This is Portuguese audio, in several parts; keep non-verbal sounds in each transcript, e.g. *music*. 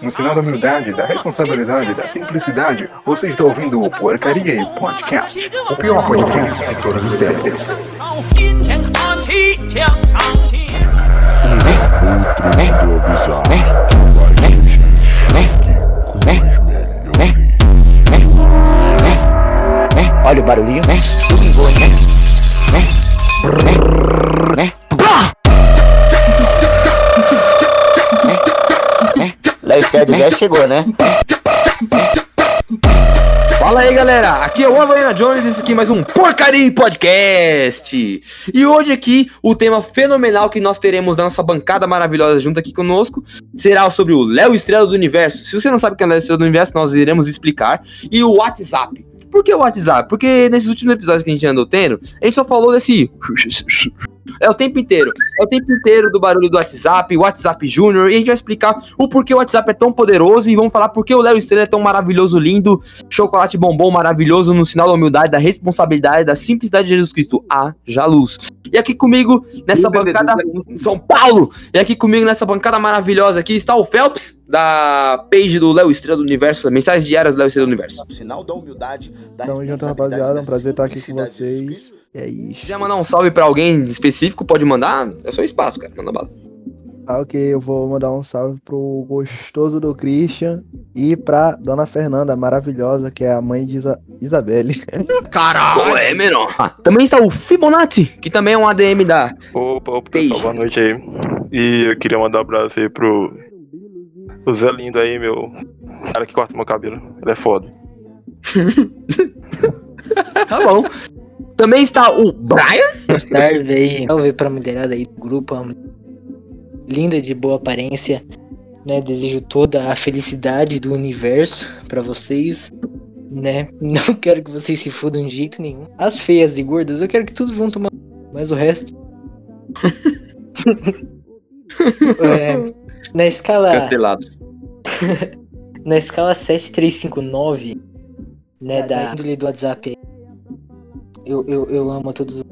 No sinal da humildade, da responsabilidade, da simplicidade, você está ouvindo o Porcaria Podcast, o pior podcast de todos os tempos. Olha o barulhinho, né? Tudo em boa, né? Né? Brrr, né? Sterd já chegou, né? Fala aí, galera. Aqui é o Havaiana Jones, esse aqui é mais um Porcaria Podcast. E hoje aqui, o tema fenomenal que nós teremos na nossa bancada maravilhosa junto aqui conosco será sobre o Léo Estrela do Universo. Se você não sabe o que é o Léo Estrela do Universo, nós iremos explicar. E o WhatsApp. Por que o WhatsApp? Porque nesses últimos episódios que a gente andou tendo, a gente só falou desse. É o tempo inteiro. É o tempo inteiro do barulho do WhatsApp, WhatsApp Júnior, e a gente vai explicar o porquê o WhatsApp é tão poderoso e vamos falar por que o Léo Estrela é tão maravilhoso, lindo, chocolate bombom maravilhoso no sinal da humildade, da responsabilidade, da simplicidade de Jesus Cristo. Haja luz. E aqui comigo, nessa bancada em São Paulo, e aqui comigo nessa bancada maravilhosa aqui está o Phelps, da page do Léo Estrela do Universo, mensagens diárias do Léo Estrela do Universo. Sinal da humildade, da Tamo junto, rapaziada. da É um prazer estar aqui com vocês. É isso. quiser mandar um salve pra alguém específico, pode mandar. É só espaço, cara. Manda bala. Ah, ok, eu vou mandar um salve pro gostoso do Christian e pra Dona Fernanda, maravilhosa, que é a mãe de Isa Isabelle. *laughs* Caralho! é, menor? Ah, também está o Fibonacci, que também é um ADM da. Opa, opa, pessoal, boa noite aí. E eu queria mandar um abraço aí pro o Zé Lindo aí, meu cara que corta meu cabelo. Ele é foda. *laughs* Tá bom. Também está o Brian. Salve aí, salve pra mulherada aí do grupo, uma mulher linda de boa aparência, né? Desejo toda a felicidade do universo pra vocês, né? *laughs* Não quero que vocês se fudam de jeito nenhum. As feias e gordas, eu quero que tudo vão tomar, mas o resto. *laughs* É, na escala Castelado. *laughs* na escala 7359, né, da índole do WhatsApp, eu, eu, eu amo a todos.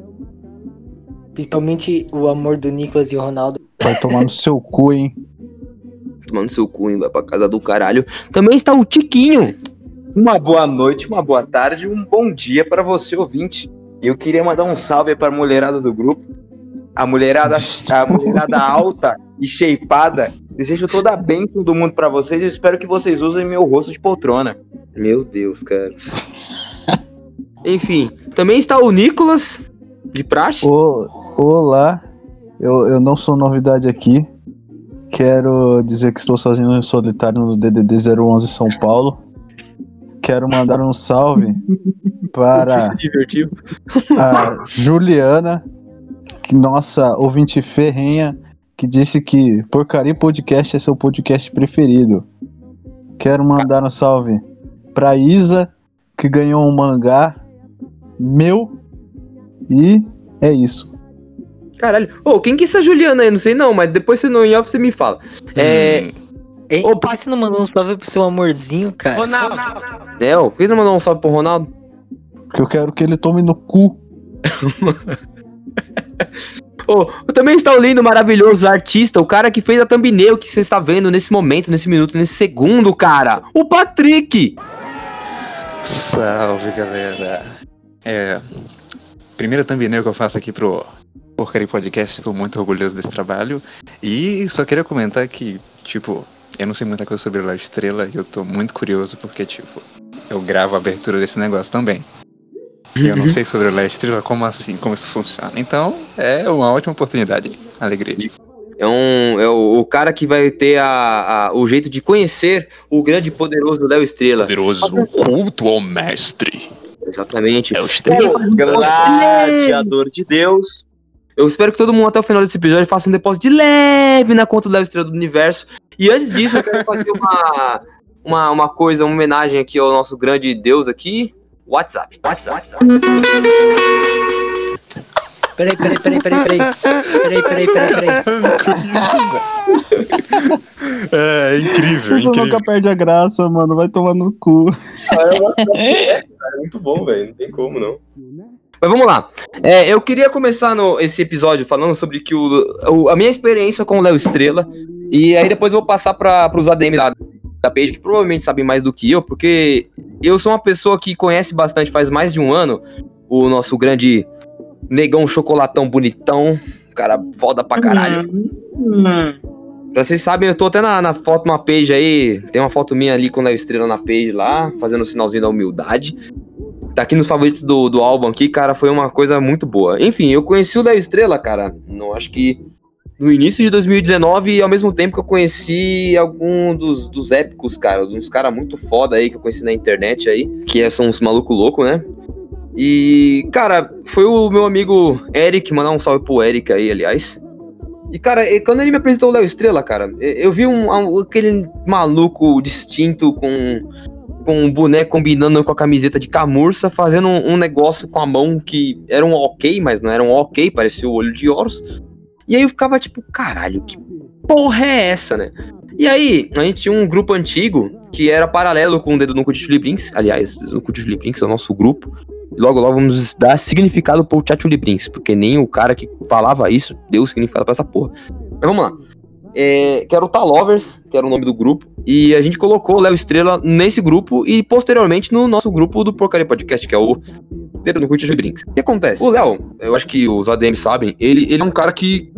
Principalmente o amor do Nicolas e o Ronaldo. Vai tomar no seu cu, hein? Tomando seu cu, hein? Vai pra casa do caralho. Também está o Tiquinho. Uma boa noite, uma boa tarde, um bom dia para você ouvinte. Eu queria mandar um salve para a mulherada do grupo, a mulherada, a mulherada *laughs* alta e shapeada. Desejo toda a bênção do mundo para vocês e espero que vocês usem meu rosto de poltrona. Meu Deus, cara. Enfim, também está o Nicolas, de praxe. Ô, olá, eu, eu não sou novidade aqui. Quero dizer que estou sozinho e solitário no DDD 011 São Paulo. Quero mandar um salve *laughs* para a Juliana, que nossa ouvinte ferrenha, que disse que Porcaria Podcast é seu podcast preferido. Quero mandar um salve pra Isa, que ganhou um mangá meu. E é isso. Caralho. Ô, quem que é essa Juliana aí? Não sei não, mas depois você no em off você me fala. É. Ei, Opa. por que você não mandou um salve pro seu amorzinho, cara? É, ó, por que não mandou um salve pro Ronaldo? Que eu quero que ele tome no cu. *laughs* Ô, também está o lindo, maravilhoso artista, o cara que fez a thumbnail que você está vendo nesse momento, nesse minuto, nesse segundo, cara. O Patrick! Salve galera! É. Primeira thumbnail que eu faço aqui pro Porcaria Podcast, estou muito orgulhoso desse trabalho. E só queria comentar que, tipo, eu não sei muita coisa sobre La Estrela e eu tô muito curioso porque, tipo, eu gravo a abertura desse negócio também. E eu não sei sobre La Estrela, como assim, como isso funciona. Então, é uma ótima oportunidade. Alegria. É, um, é o, o cara que vai ter a, a- o jeito de conhecer o grande e poderoso Léo Estrela. Poderoso culto ao mestre. Exatamente. É o Estrela. O gladiador de Deus. Eu espero que todo mundo até o final desse episódio faça um depósito de leve na conta do Léo Estrela do Universo. E antes disso, eu quero fazer uma, uma, uma coisa, uma homenagem aqui ao nosso grande Deus aqui. WhatsApp. WhatsApp. Peraí, peraí, peraí, peraí, peraí. Peraí, peraí, peraí, peraí. É incrível, Você nunca perde a graça, mano. Vai tomar no cu. É muito bom, velho. Não tem como, não. Mas vamos lá. É, eu queria começar no, esse episódio falando sobre que o, o- a minha experiência com o Léo Estrela E aí depois eu vou passar para os ADM da, da page, que provavelmente sabem mais do que eu, porque eu sou uma pessoa que conhece bastante faz mais de um ano o nosso grande negão chocolatão bonitão, cara foda pra caralho. Pra vocês sabem, eu tô até na, na foto, uma page aí, tem uma foto minha ali com a estrela na page lá, fazendo o sinalzinho da humildade. Tá aqui nos favoritos do, do álbum aqui, cara, foi uma coisa muito boa. Enfim, eu conheci o Léo Estrela, cara, não acho que no início de 2019 e ao mesmo tempo que eu conheci algum dos, dos épicos, cara, uns caras muito foda aí que eu conheci na internet aí, que são uns maluco louco, né? E, cara, foi o meu amigo Eric, mandar um salve pro Eric aí, aliás. E, cara, quando ele me apresentou o Léo Estrela, cara, eu vi um, aquele maluco distinto com, com um boneco combinando com a camiseta de camurça, fazendo um, um, negócio com a mão que era um ok, mas não era um ok, parecia o olho de Horus. E aí eu ficava tipo, caralho, que porra é essa, né? E aí, a gente tinha um grupo antigo que era paralelo com o Dedo no Cu de Chuliprinks. Aliás, Dedo no Cu de Chuliprinks é o nosso grupo. Logo, logo vamos dar significado pro Chachuliprinks, porque nem o cara que falava isso deu significado pra essa porra. Mas vamos lá. É, que era o Talovers, que era o nome do grupo, e a gente colocou o Léo Estrela nesse grupo e posteriormente no nosso grupo do Porcaria Podcast, que é o Dedo no Chuliprinks. O que acontece? O Léo, eu acho que os ADM sabem, ele, ele é um cara que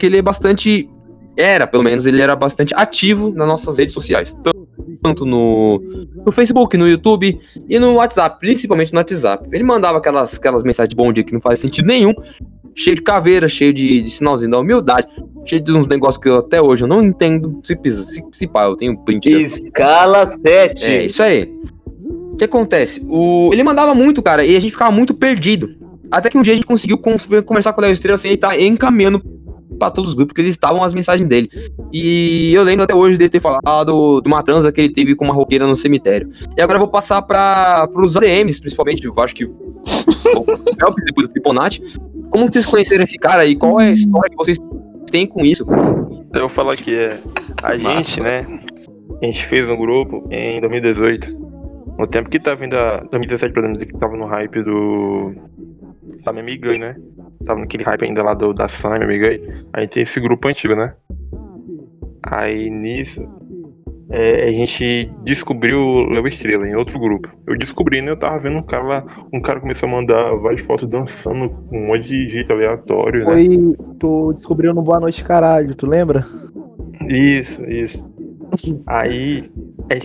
que ele é bastante. Era, pelo menos, ele era bastante ativo nas nossas redes sociais. Tanto no, no Facebook, no YouTube e no WhatsApp, principalmente no WhatsApp. Ele mandava aquelas, aquelas mensagens de bom dia que não faz sentido nenhum, cheio de caveira, cheio de, de sinalzinho da humildade, cheio de uns negócios que eu até hoje eu não entendo. Se pisa, se, se pá, eu tenho print. Escala 7. É, isso aí. O que acontece? O, ele mandava muito, cara, e a gente ficava muito perdido. Até que um dia a gente conseguiu conversar com o Léo Estrela assim, e tá encaminhando para todos os grupos, porque eles estavam as mensagens dele. E eu lembro até hoje dele ter falado de uma transa que ele teve com uma roqueira no cemitério. E agora eu vou passar para os ADMs, principalmente, eu acho que o depois do Triponati. Como vocês conheceram esse cara e qual é a história que vocês têm com isso? Eu vou falar que é a gente, né? A gente fez um grupo em 2018. No tempo que tava indo a 2017 pra 2018, que tava no hype do. Da minha amiga, né? tava naquele hype ainda lá do, da Sam, amiga aí. A gente tem esse grupo antigo, né? Aí nisso, é, a gente descobriu o Léo Estrela em outro grupo. Eu descobri, né? Eu tava vendo um cara lá, um cara começou a mandar várias fotos dançando com um monte de jeito aleatório, Foi, né? tu descobriu no Boa Noite Caralho, tu lembra? Isso, isso. Aí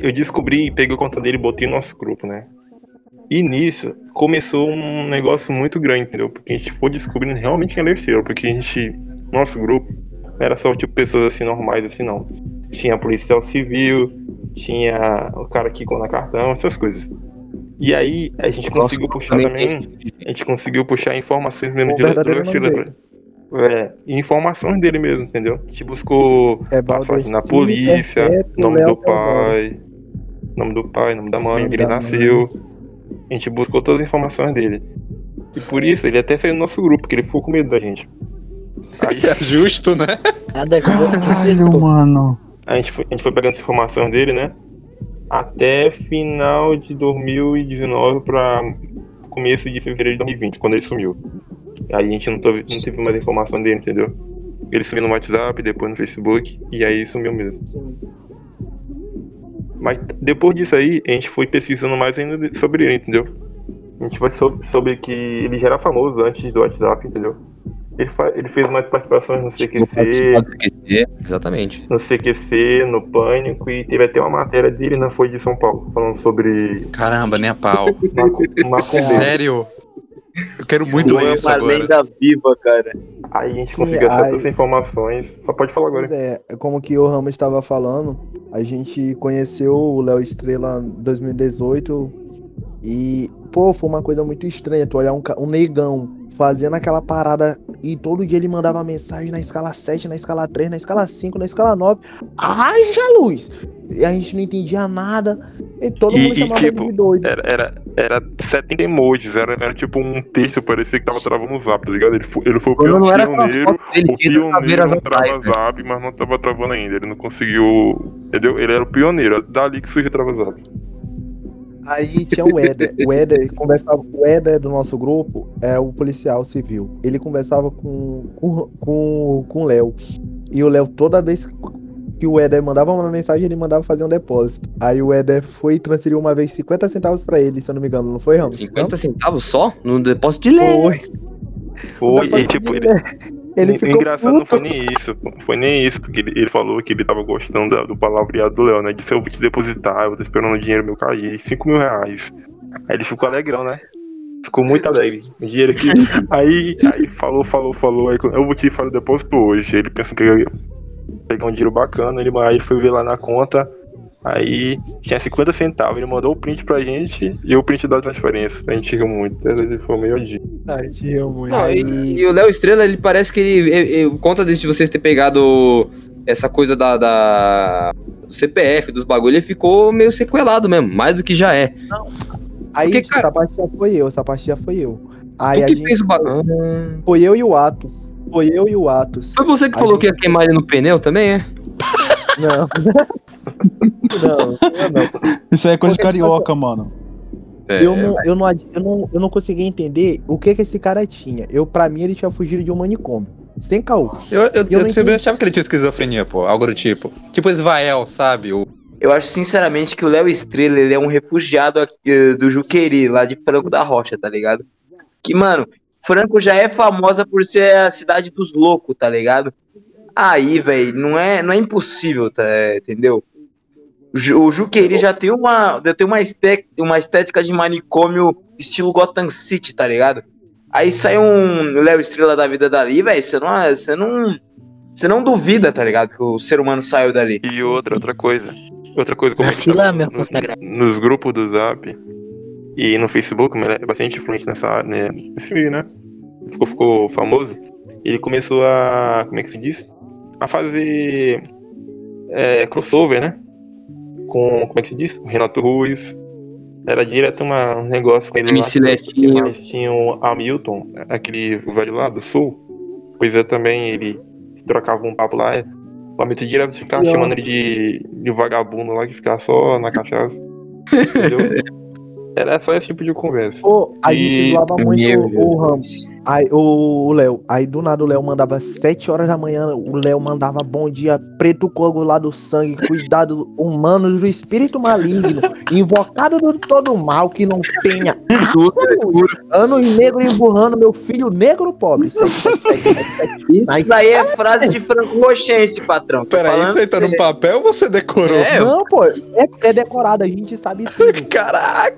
eu descobri, peguei o conta dele e botei no nosso grupo, né? E nisso começou um negócio muito grande, entendeu? Porque a gente foi descobrindo realmente quem ele era, porque a gente, nosso grupo, não era só tipo pessoas assim normais assim não. Tinha policial civil, tinha o cara que na cartão, essas coisas. E aí a gente Nossa, conseguiu puxar também, a gente conseguiu puxar informações mesmo O de nome dele. é, informações dele mesmo, entendeu? A gente buscou É passagem na polícia, Perpétuo nome do pai, nome do pai, nome da mãe, onde ele da nasceu. A gente buscou todas as informações dele. E por isso ele até saiu do nosso grupo, porque ele ficou com medo da gente. Aí é justo, né? Tem Caralho, que mano. A gente, foi, a gente foi pegando as informações dele, né? Até final de 2019 pra começo de fevereiro de 2020, quando ele sumiu. Aí a gente não teve, não teve mais informação dele, entendeu? Ele sumiu no WhatsApp, depois no Facebook, e aí sumiu mesmo. Mas depois disso aí, a gente foi pesquisando mais ainda sobre ele, entendeu? A gente foi so- sobre que ele já era famoso antes do WhatsApp, entendeu? Ele, ele fez mais participações no No CQC, do CQC, Exatamente. no CQC, no Pânico, e teve até uma matéria dele na Folha de São Paulo, falando sobre Caramba, nem a pau. maco-. Sério? Eu quero muito Tu é ler isso uma agora. lenda viva, cara. Aí a gente Sim, conseguiu aí- essas informações. Só pode falar agora. Pois é, como que o Ramos estava falando, a gente conheceu o Léo Estrela em 2018 e, pô, foi uma coisa muito estranha tu olhar um, um negão fazendo aquela parada e todo dia ele mandava mensagem na escala 7, na escala 3, na escala 5, na escala 9. Haja luz! E a gente não entendia nada e todo E- mundo e, chamava tipo, ele de doido. Era, era, era 70 emojis, era, era tipo um texto, parecia que tava travando o zap, tá ligado? Ele foi, ele foi o Quando não era pioneiro, dele, o pioneiro não trava zap, mas não tava travando ainda. Ele não conseguiu. Entendeu? Ele era o pioneiro, dali que surgiu o trava zap. Aí tinha o Éder. O Éder conversava. O Éder do nosso grupo é o policial civil. Ele conversava com, com, com, com o Léo. E o Léo, toda vez que o Éder mandava uma mensagem ele mandava fazer um depósito. Aí o Éder foi e transferiu uma vez 50 centavos pra ele, se eu não me engano, não foi, Ramos? 50 centavos só? No depósito de lei. Foi. Foi, e tipo, ele. Ele ficou engraçado não puto. foi nem isso, pô. Foi nem isso, porque ele, ele falou que ele tava gostando da- do palavreado do Léo, né? Disse, eu vou te depositar, eu tô esperando o dinheiro meu cair, 5 mil reais. Aí ele ficou alegrão, né? Ficou muito alegre. O dinheiro que. Aí, aí falou, falou, falou. Aí, eu vou te fazer o depósito hoje. Ele pensou que eu ia pegar um dinheiro bacana. Ele aí foi ver lá na conta. Aí tinha 50 centavos. Ele mandou o print pra gente e o print da transferência. A gente riu muito. Ele foi meio dia. Ai, te amo muito. Não, Aí- e, e o Léo Estrela, ele parece que ele. ele- ele- conta disso de vocês ter pegado essa coisa da, da- do CPF, dos bagulho, ele ficou meio sequelado mesmo, mais do que já é. Aí, Porque, cara- essa parte já foi eu, essa parte já foi eu. Aí tu a que gente. fez o bagulho. Foi eu e o Atos. Foi eu e o Atos. Foi você que A falou gente- que ia queimar ele no pneu também, é? Não. *laughs* não, eu não. Isso aí é coisa de tipo carioca, mano. É, eu, não, eu, não, eu, não, eu não conseguia entender o que que esse cara tinha. Eu, pra mim, ele tinha fugido de um manicômio. Sem caô. Eu, eu, eu, Eu não sempre achava que ele tinha esquizofrenia, pô. Algo do tipo. Tipo Isvael, sabe? O... Eu acho sinceramente que o Léo Estrela ele é um refugiado aqui, eh, do Juqueri, lá de Franco da Rocha, tá ligado? Que, mano, Franco já é famosa por ser a cidade dos loucos, tá ligado? Aí, velho, não é, não é impossível, tá, entendeu? O Ju- O Juqueri já tem uma, já tem uma, estética, uma estética de manicômio estilo Gotham City, tá ligado? Aí sai um Léo Estrela da vida dali, velho, você não, você não, você não duvida, tá ligado? Que o ser humano saiu dali. E outra, outra coisa. Outra coisa, como Vacila, meu nos, nos grupos do Zap e no Facebook, ele é bastante influente nessa área, né? Nesse meio, né? Ficou, ficou famoso. Ele começou a. Como é que se diz? A fazer. É, crossover, né? Com. Como é que se diz? O Renato Ruiz. Era direto uma, um negócio com ele MC lá. Letinho. Mas tinha o Hamilton, aquele velho lá do sul. Pois é, também ele trocava um papo lá. é. O Hamilton direto ficava ó. chamando ele de, de vagabundo lá, que ficava só na cachaça. *laughs* Entendeu? Era só esse tipo de conversa. Pô, a E- gente zoava muito Meu o, Deus. o Ramos. Aí, o Léo. Aí do nada o Léo mandava 7 horas da manhã. O Léo mandava bom dia, preto coagulado sangue, cuidado humanos do espírito maligno, invocado do todo mal que não tenha anos negro emburrando meu filho negro pobre. Sete, sete, sete, sete, sete. Isso Aí- daí é frase de Franco Rochense, patrão. Peraí, isso aí tá no papel ou você decorou? É, Não, pô, é, é decorado, a gente sabe tudo. *laughs* Caraca!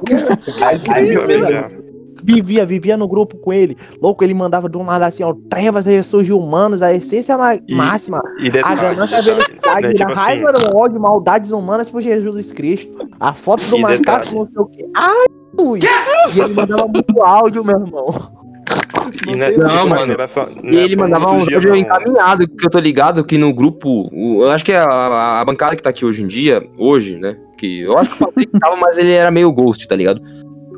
Aí, aí. Vivia, vivia no grupo com ele. Louco, ele mandava do nada assim, ó, trevas ressurge humanos, a essência E- máxima. E A ganância, a velocidade, né, a tipo assim, raiva, o ódio, maldades humanas por Jesus Cristo. A foto do macaco, detalhe. não sei o que. Ai, ui. E ele mandava muito áudio, meu irmão. e né, tem- Não, tipo, mano. não E ele só mandava um áudio não. encaminhado, que eu tô ligado que no grupo, o- eu acho que é a, a bancada que tá aqui hoje em dia, hoje, né? Que eu acho que o Patrick tava, mas ele era meio ghost, tá ligado?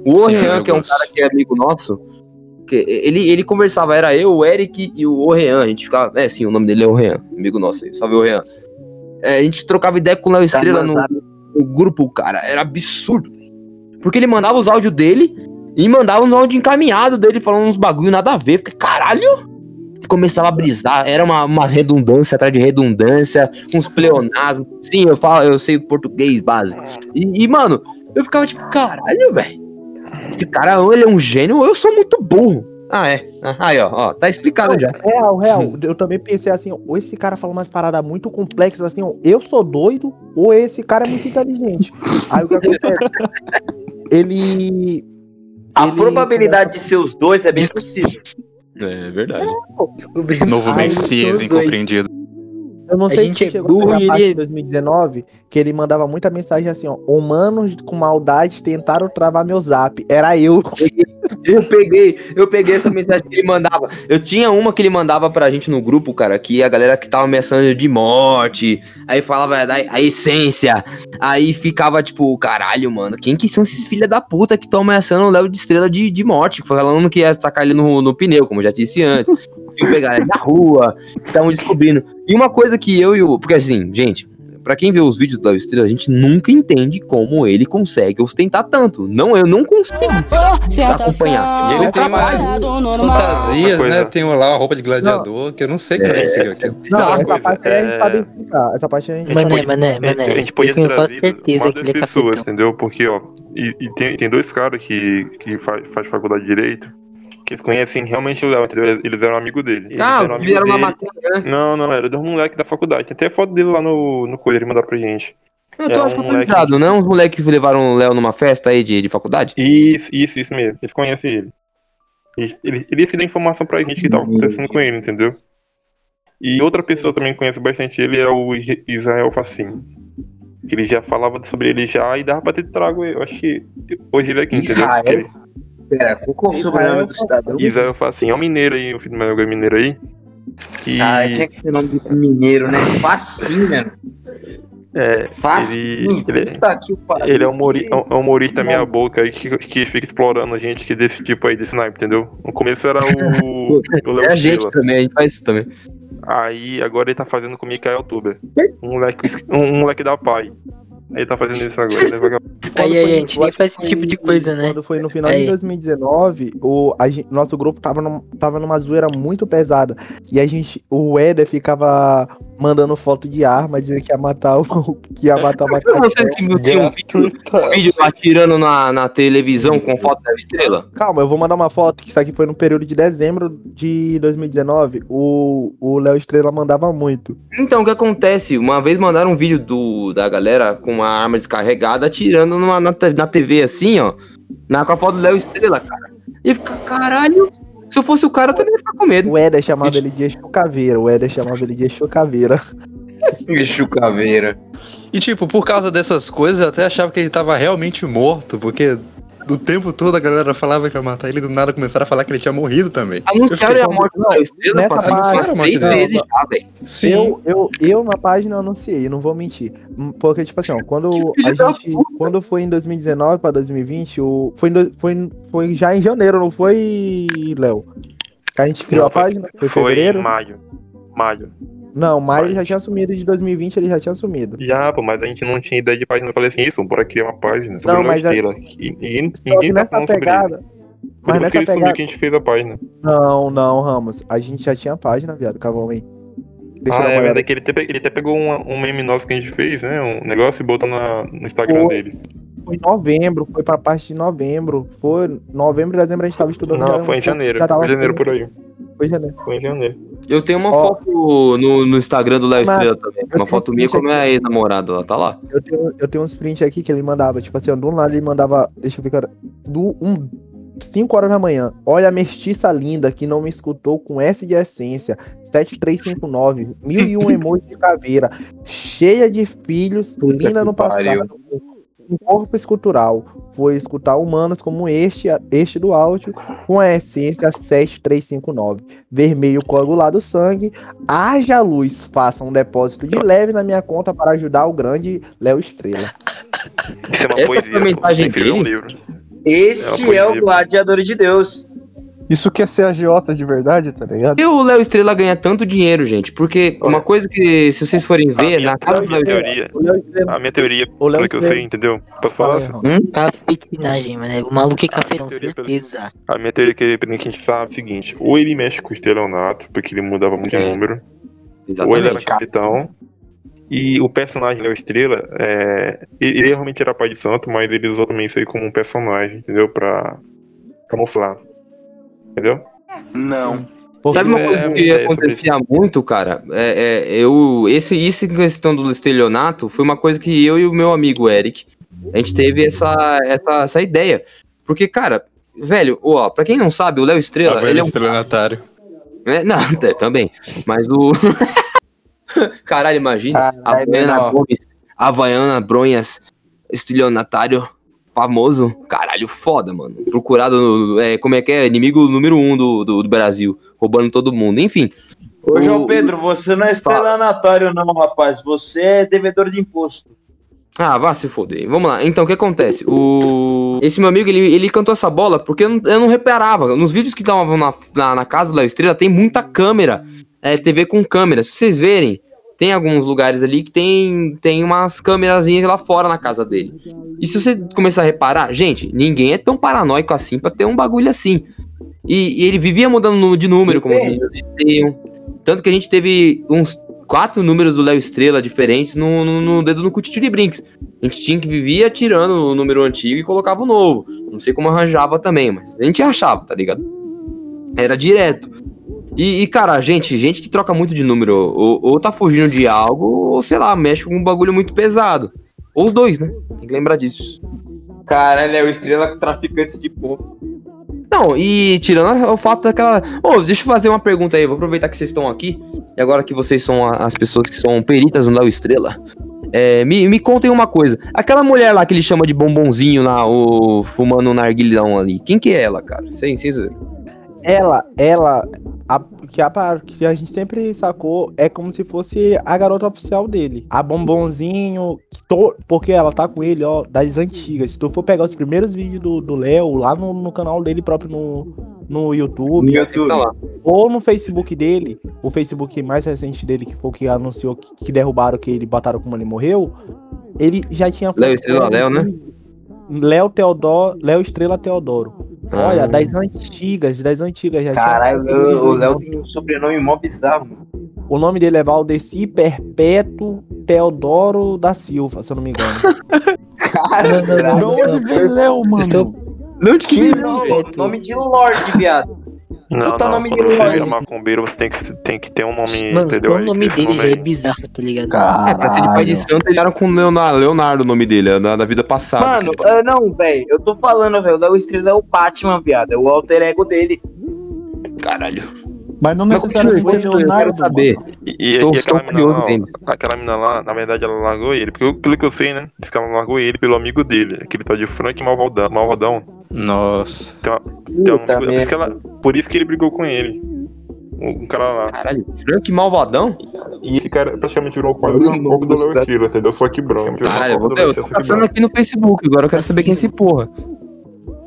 O Orrean, que é um cara que é amigo nosso, que ele, ele conversava, era eu, o Eric e o Orrean, a gente ficava, é sim, o nome dele é Orrean, amigo nosso aí, salve Orrean. É, a gente trocava ideia com o Léo Estrela no, mandado. no grupo, cara, era absurdo. Porque ele mandava os áudios dele e mandava uns áudios encaminhados dele falando uns bagulho nada a ver. Fiquei, caralho! Começava a brisar, era uma, uma redundância atrás de redundância, uns pleonasmos. Sim, eu falo, eu sei português básico. E, e, mano, eu ficava tipo, caralho, velho. Esse cara, ou ele é um gênio, ou eu sou muito burro. Ah, é. Ah, Aí, ó, ó, tá explicado já. Real, real. Eu também pensei assim, ou esse cara fala umas paradas muito complexas, assim, ó, eu sou doido, ou esse cara é muito inteligente. Aí o que acontece? *laughs* Ele. A ele- probabilidade de ser os dois é bem possível. É verdade. Descobrimos Novo Messias incompreendido. Eu não A sei gente se é burro e ele- de 2019, que ele mandava muita mensagem assim, ó. Humanos com maldade tentaram travar meu zap. Era eu. Eu peguei, eu peguei essa mensagem que ele mandava. Eu tinha uma que ele mandava pra gente no grupo, cara, que a galera que tava ameaçando de morte, aí falava da a essência, aí ficava tipo, caralho, mano, quem que são esses filha da puta que estão ameaçando o Léo de estrela de, de morte, falando que ia tacar ele no, no pneu, como eu já disse antes. Que pegar ele na rua, que estavam descobrindo. E uma coisa que eu e o. Porque assim, gente, pra quem vê os vídeos do Léo Estrela, a gente nunca entende como ele consegue ostentar tanto. Não, eu não consigo acompanhar. E ele tem umas fantasias, né? Tem lá a roupa de gladiador, que eu não sei como ele conseguiu aquilo. Não, Bizarro. essa parte aí a gente é- sabe explicar. Essa parte a gente Mané, pode- mané, mané. a gente podia trazer certeza mais que das ele é pessoas, entendeu? Porque, ó, e, e tem, tem dois caras que, que faz, faz faculdade de Direito, que eles conhecem realmente o Léo, entendeu? Eles- eram amigos dele. Eles Ah, eram vieram na dele. matéria, né? Não, não, era de um moleque da faculdade. Tem até foto dele lá no, no coisa, ele mandar pra gente. Eu tô, É um moleque- ligado, não é uns moleques que levaram o Léo numa festa aí de, de faculdade? Isso, isso, isso mesmo. Eles conhecem ele. Ele, ele, ele se dá informação pra gente que tava acontecendo com ele, entendeu? E outra pessoa também que conhece bastante ele é o Israel Facim. Que ele já falava sobre ele já e dava pra ter trago. Eu acho que hoje ele é aqui, entendeu? Israel? Ele- Pera, qual que é o sobrenome do cidadão? Israel Facim é um mineiro aí, o filho do meu é mineiro aí. Que Ah, tinha que ter nome de mineiro, né? Facinho, mano. é, Facinho. ele, ele, pariu. ele é um humori- é um humorista meia boca aí que, que fica explorando gente que desse tipo aí, desse naipe, entendeu? No começo era o, *laughs* o É a gente também, a gente faz isso também. Aí agora ele tá fazendo com o Mikael Tuber. Um moleque, um, um moleque da pai. Aí ele tá fazendo isso agora, né? Aí, aí, a gente nem faz esse tipo de coisa, né? Quando foi no final Aí. de 2019, o a gen- nosso grupo tava, num, tava numa zoeira muito pesada. E a gente, o Éder ficava mandando foto de arma, dizendo que ia matar o. *laughs* que ia matar o macaco. vocês que não tinham um vídeo, um vídeo atirando na, na televisão com foto da estrela? Calma, eu vou mandar uma foto, que isso aqui foi no período de dezembro de 2019. O o Léo Estrela mandava muito. Então, o que acontece? Uma vez mandaram um vídeo do, da galera com uma arma descarregada atirando numa, na, na TV assim, ó. Na, com a foto do Léo Estrela, cara. E fica, caralho. Se eu fosse o cara, eu também ia ficar com medo. O Éder chamava ele de Exu Caveira. O Éder chamava ele de Exu Caveira. Bicho caveira. E tipo, por causa dessas coisas, eu até achava que ele tava realmente morto, porque do tempo todo a galera falava que ia matar ele, do nada começaram a falar que ele tinha morrido também. Anunciaram a morte do Estrela Nessa três anunciaram a morte vezes já, velho. Sim. Eu, eu, eu na página anunciei, não vou mentir. Porque, tipo assim, ó, quando *laughs* a gente. Quando foi em 2019 pra 2020, o, foi, do- foi, foi já em janeiro, não foi, Léo? Que a gente criou Não, a página? Foi, Foi fevereiro? em maio. Maio. Não, maio ele já tinha assumido, de 2020 ele já tinha assumido. Já, pô, mas a gente não tinha ideia de página. Eu falei assim, isso, bora criar uma página sobre Não, mas a-. E, e que ninguém tá falando sobre ele. pegada. Foi Mas que nessa ele descobriu pegada. que a gente fez a página. Não, não, Ramos. A gente já tinha página, viado. Cavão aí. Deixa ah, é verdade que ele até, ele até pegou uma- um meme nosso que a gente fez, né? Um negócio e botou na, no Instagram Foi. dele. Foi em novembro, foi pra parte de novembro. Foi novembro e dezembro a gente tava estudando. Não, já- foi em janeiro. já Foi em janeiro por aí. Foi em janeiro. Foi em janeiro. Eu tenho uma Ó. foto no, no Instagram do Léo Estrela também. Uma foto um minha com a minha ex-namorada, ela tá lá. Eu tenho, eu tenho uns aqui que ele mandava, tipo assim, ó, do lado ele mandava, deixa eu ver, cara, do um 5 horas da manhã. Olha a mestiça linda que não me escutou com S de essência. 7359, mil e um *laughs* emoji de caveira, cheia de filhos, linda que no pariu. passado. Um corpo escultural. Foi escutar humanos como este, este do áudio, com a essência 7359. Vermelho coagulado sangue. Haja luz, faça um depósito de leve na minha conta para ajudar o grande Léo Estrela. Isso é uma Essa poesia. foi a mensagem ler um dele? livro. Este É uma é, o gladiador de Deus. Isso quer ser agiota de verdade, tá ligado? E o Léo Estrela ganha tanto dinheiro, gente? Porque uma coisa que, se vocês forem A ver, minha, na casa do minha Léo teoria, O Léo Estrela. a minha teoria, pelo que eu sei, entendeu? Posso falar? Fala aí, Raul. Cafetinagem, mano. O maluco é pelo- certeza. A minha teoria que que a gente sabe é o seguinte: ou ele mexe com o estelionato, porque ele mudava muito É. de número, ou ele era Exatamente. capitão. E o personagem Léo Estrela, é, ele realmente era pai de santo, mas ele usou também isso aí como um personagem, entendeu? Pra camuflar. Entendeu? Não. Sabe uma É, coisa é, que é acontecia muito, cara? É, é, eu, esse, isso em questão do estelionato foi uma coisa que eu e o meu amigo Eric, a gente teve essa, essa, essa ideia. Porque, cara, velho, ó, pra quem não sabe, o Léo Estrela, Tava ele é um estelionatário. É, *laughs* não, é, também. Mas o. *laughs* Caralho, imagina. Caralho, Havaiana. Gomes, Havaiana Bronhas, estilionatário famoso. Caralho, foda, mano. Procurado, no- é, como é que é? Inimigo número um do, do, do Brasil. Roubando todo mundo. Enfim. Ô, O- João Pedro, você não é estelionatário, não, rapaz. Você é devedor de imposto. Ah, vá se foder. Vamos lá. Então, o que acontece? O... Esse meu amigo, ele, ele cantou essa bola porque eu não, eu não reparava. Nos vídeos que estavam na, na, na casa Léo Estrela, tem muita câmera. É, TV com câmera. Se vocês verem, tem alguns lugares ali que tem, tem umas câmerazinhas lá fora na casa dele. E se você começar a reparar, gente, ninguém é tão paranoico assim pra ter um bagulho assim. E, e ele vivia mudando de número, como os meninos diziam. Tanto que a gente teve uns quatro números do Léo Estrela diferentes no, no, no dedo no de brinks. A gente tinha que vivia tirando o número antigo e colocava o novo. Não sei como arranjava também, mas a gente achava, tá ligado? Era direto. E, e, cara, gente, gente que troca muito de número, ou, ou tá fugindo de algo, ou sei lá, mexe com um bagulho muito pesado. Ou os dois, né? Tem que lembrar disso. Caralho, é o estrela traficante de porco. Não, e tirando o fato daquela. Ô, deixa eu fazer uma pergunta aí, vou aproveitar que vocês estão aqui, e agora que vocês são as pessoas que são peritas no Léo Estrela. É, me, me contem uma coisa. Aquela mulher lá que ele chama de bombonzinho lá, o, fumando um narguilhão ali. Quem que é ela, cara? Sem, sem zoeira. Ela, ela, a, que, a, que a gente sempre sacou, é como se fosse a garota oficial dele. A bombonzinho, que to- porque ela tá com ele, ó, das antigas. Se tu for pegar os primeiros vídeos do do Léo, lá no, no canal dele próprio no, no YouTube, No YouTube. Tá ou no Facebook dele, o Facebook mais recente dele, que foi o que anunciou que, que derrubaram, que ele botaram como ele morreu, ele já tinha... Léo Estrela Léo, né? Léo Teodoro, Léo Estrela Teodoro. Olha, Ah. das antigas, das antigas já Caralho, o o Léo tem um sobrenome mó bizarro. mano. O nome dele é Valdeci Perpétuo Teodoro da Silva, se eu não me engano. Cara, *laughs* De onde veio Léo, mano? Estou- Não te que não, nome de Lorde, viado. Não, Puta não, nome quando você é macumbeiro, você tem que, tem que ter um nome, Mano, entendeu? o nome dele já aí. é bizarro, tá ligado? É, pra ser de pai de Caralho. santo, ele era com Leonardo, Leonardo o nome dele, é da, da vida passada. Mano, pai. ah, não, velho, eu tô falando, velho, o Léo Estrela é o Batman, viado. É o alter ego dele. Caralho. Mas não Mas necessariamente é continua, eu Leonardo. quero saber. E, e, Estou- e estou aquela mina curioso lá, aquela mina lá, na verdade, ela largou ele. Porque, pelo que eu sei, né? Diz que ela largou ele pelo amigo dele, aquele tal de Frank Malvadão. Malvadão. Nossa. Tem, uma, tem um amigo, merda. que ela, por isso que ele brigou com ele. Um cara lá. Caralho, Frank Malvadão? E esse cara praticamente virou o quadro Não, do Léo entendeu? Só que branco. Caralho, eu, tô caçando aqui no Facebook, agora eu quero saber quem é esse porra.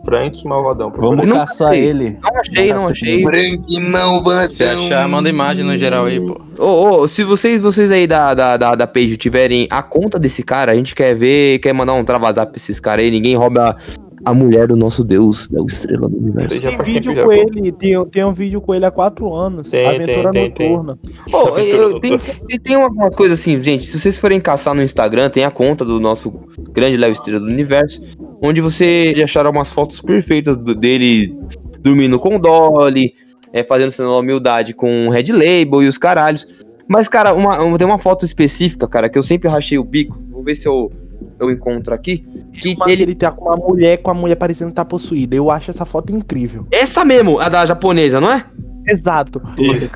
Frank Malvadão. Vamos Não caçar ele. Não achei, não achei. Branque malvadão. Se achar, manda imagem no geral aí, pô. Ô, ô, se vocês, vocês aí da, da, da, da page tiverem a conta desse cara, a gente quer ver, quer mandar um travazap pra esses caras aí, ninguém rouba a mulher do nosso Deus, da estrela do universo. Tem vídeo com ele, tem, tem um vídeo com ele há quatro anos. Tem, Aventura tem, tem, Noturna. Ô, eu, tem, tem, tem algumas coisas assim, gente, se vocês forem caçar no Instagram, tem a conta do nosso grande Léo Estrela do Universo, onde você achará umas fotos perfeitas do- dele dormindo com Dolly, é, fazendo sinal da humildade com Red Label e os caralhos. Mas, cara, uma, uma- tem uma foto específica, cara, que eu sempre rachei o bico, vou ver se eu, eu encontro aqui, que ele... ele tá com uma mulher, com a mulher parecendo que tá possuída. Eu acho essa foto incrível. Essa mesmo, a da japonesa, não é? Exato.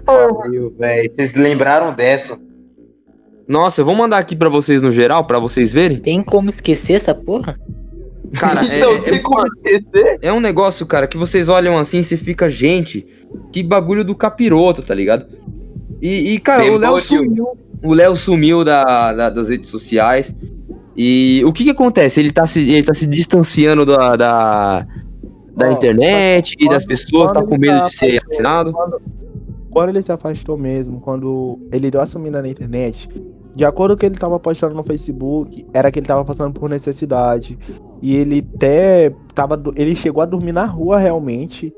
Pariu, velho. Vocês lembraram dessa? Nossa, eu vou mandar aqui pra vocês no geral, pra vocês verem. Tem como esquecer essa porra? Cara, *laughs* é, Não é- tem como esquecer. É um negócio, cara, que vocês olham assim e você fica, gente, que bagulho do capiroto, tá ligado? E, e, cara, Bem o Léo sumiu. O Léo sumiu da, da- das redes sociais. E o que que acontece? Ele tá se, ele tá se distanciando da, da, da internet e das pessoas, tá com medo tá de ser assassinado. Quando, quando ele se afastou mesmo, quando ele deu a sumida na internet, de acordo com o que ele tava postando no Facebook, era que ele tava passando por necessidade. E ele até tava. Ele chegou a dormir na rua realmente.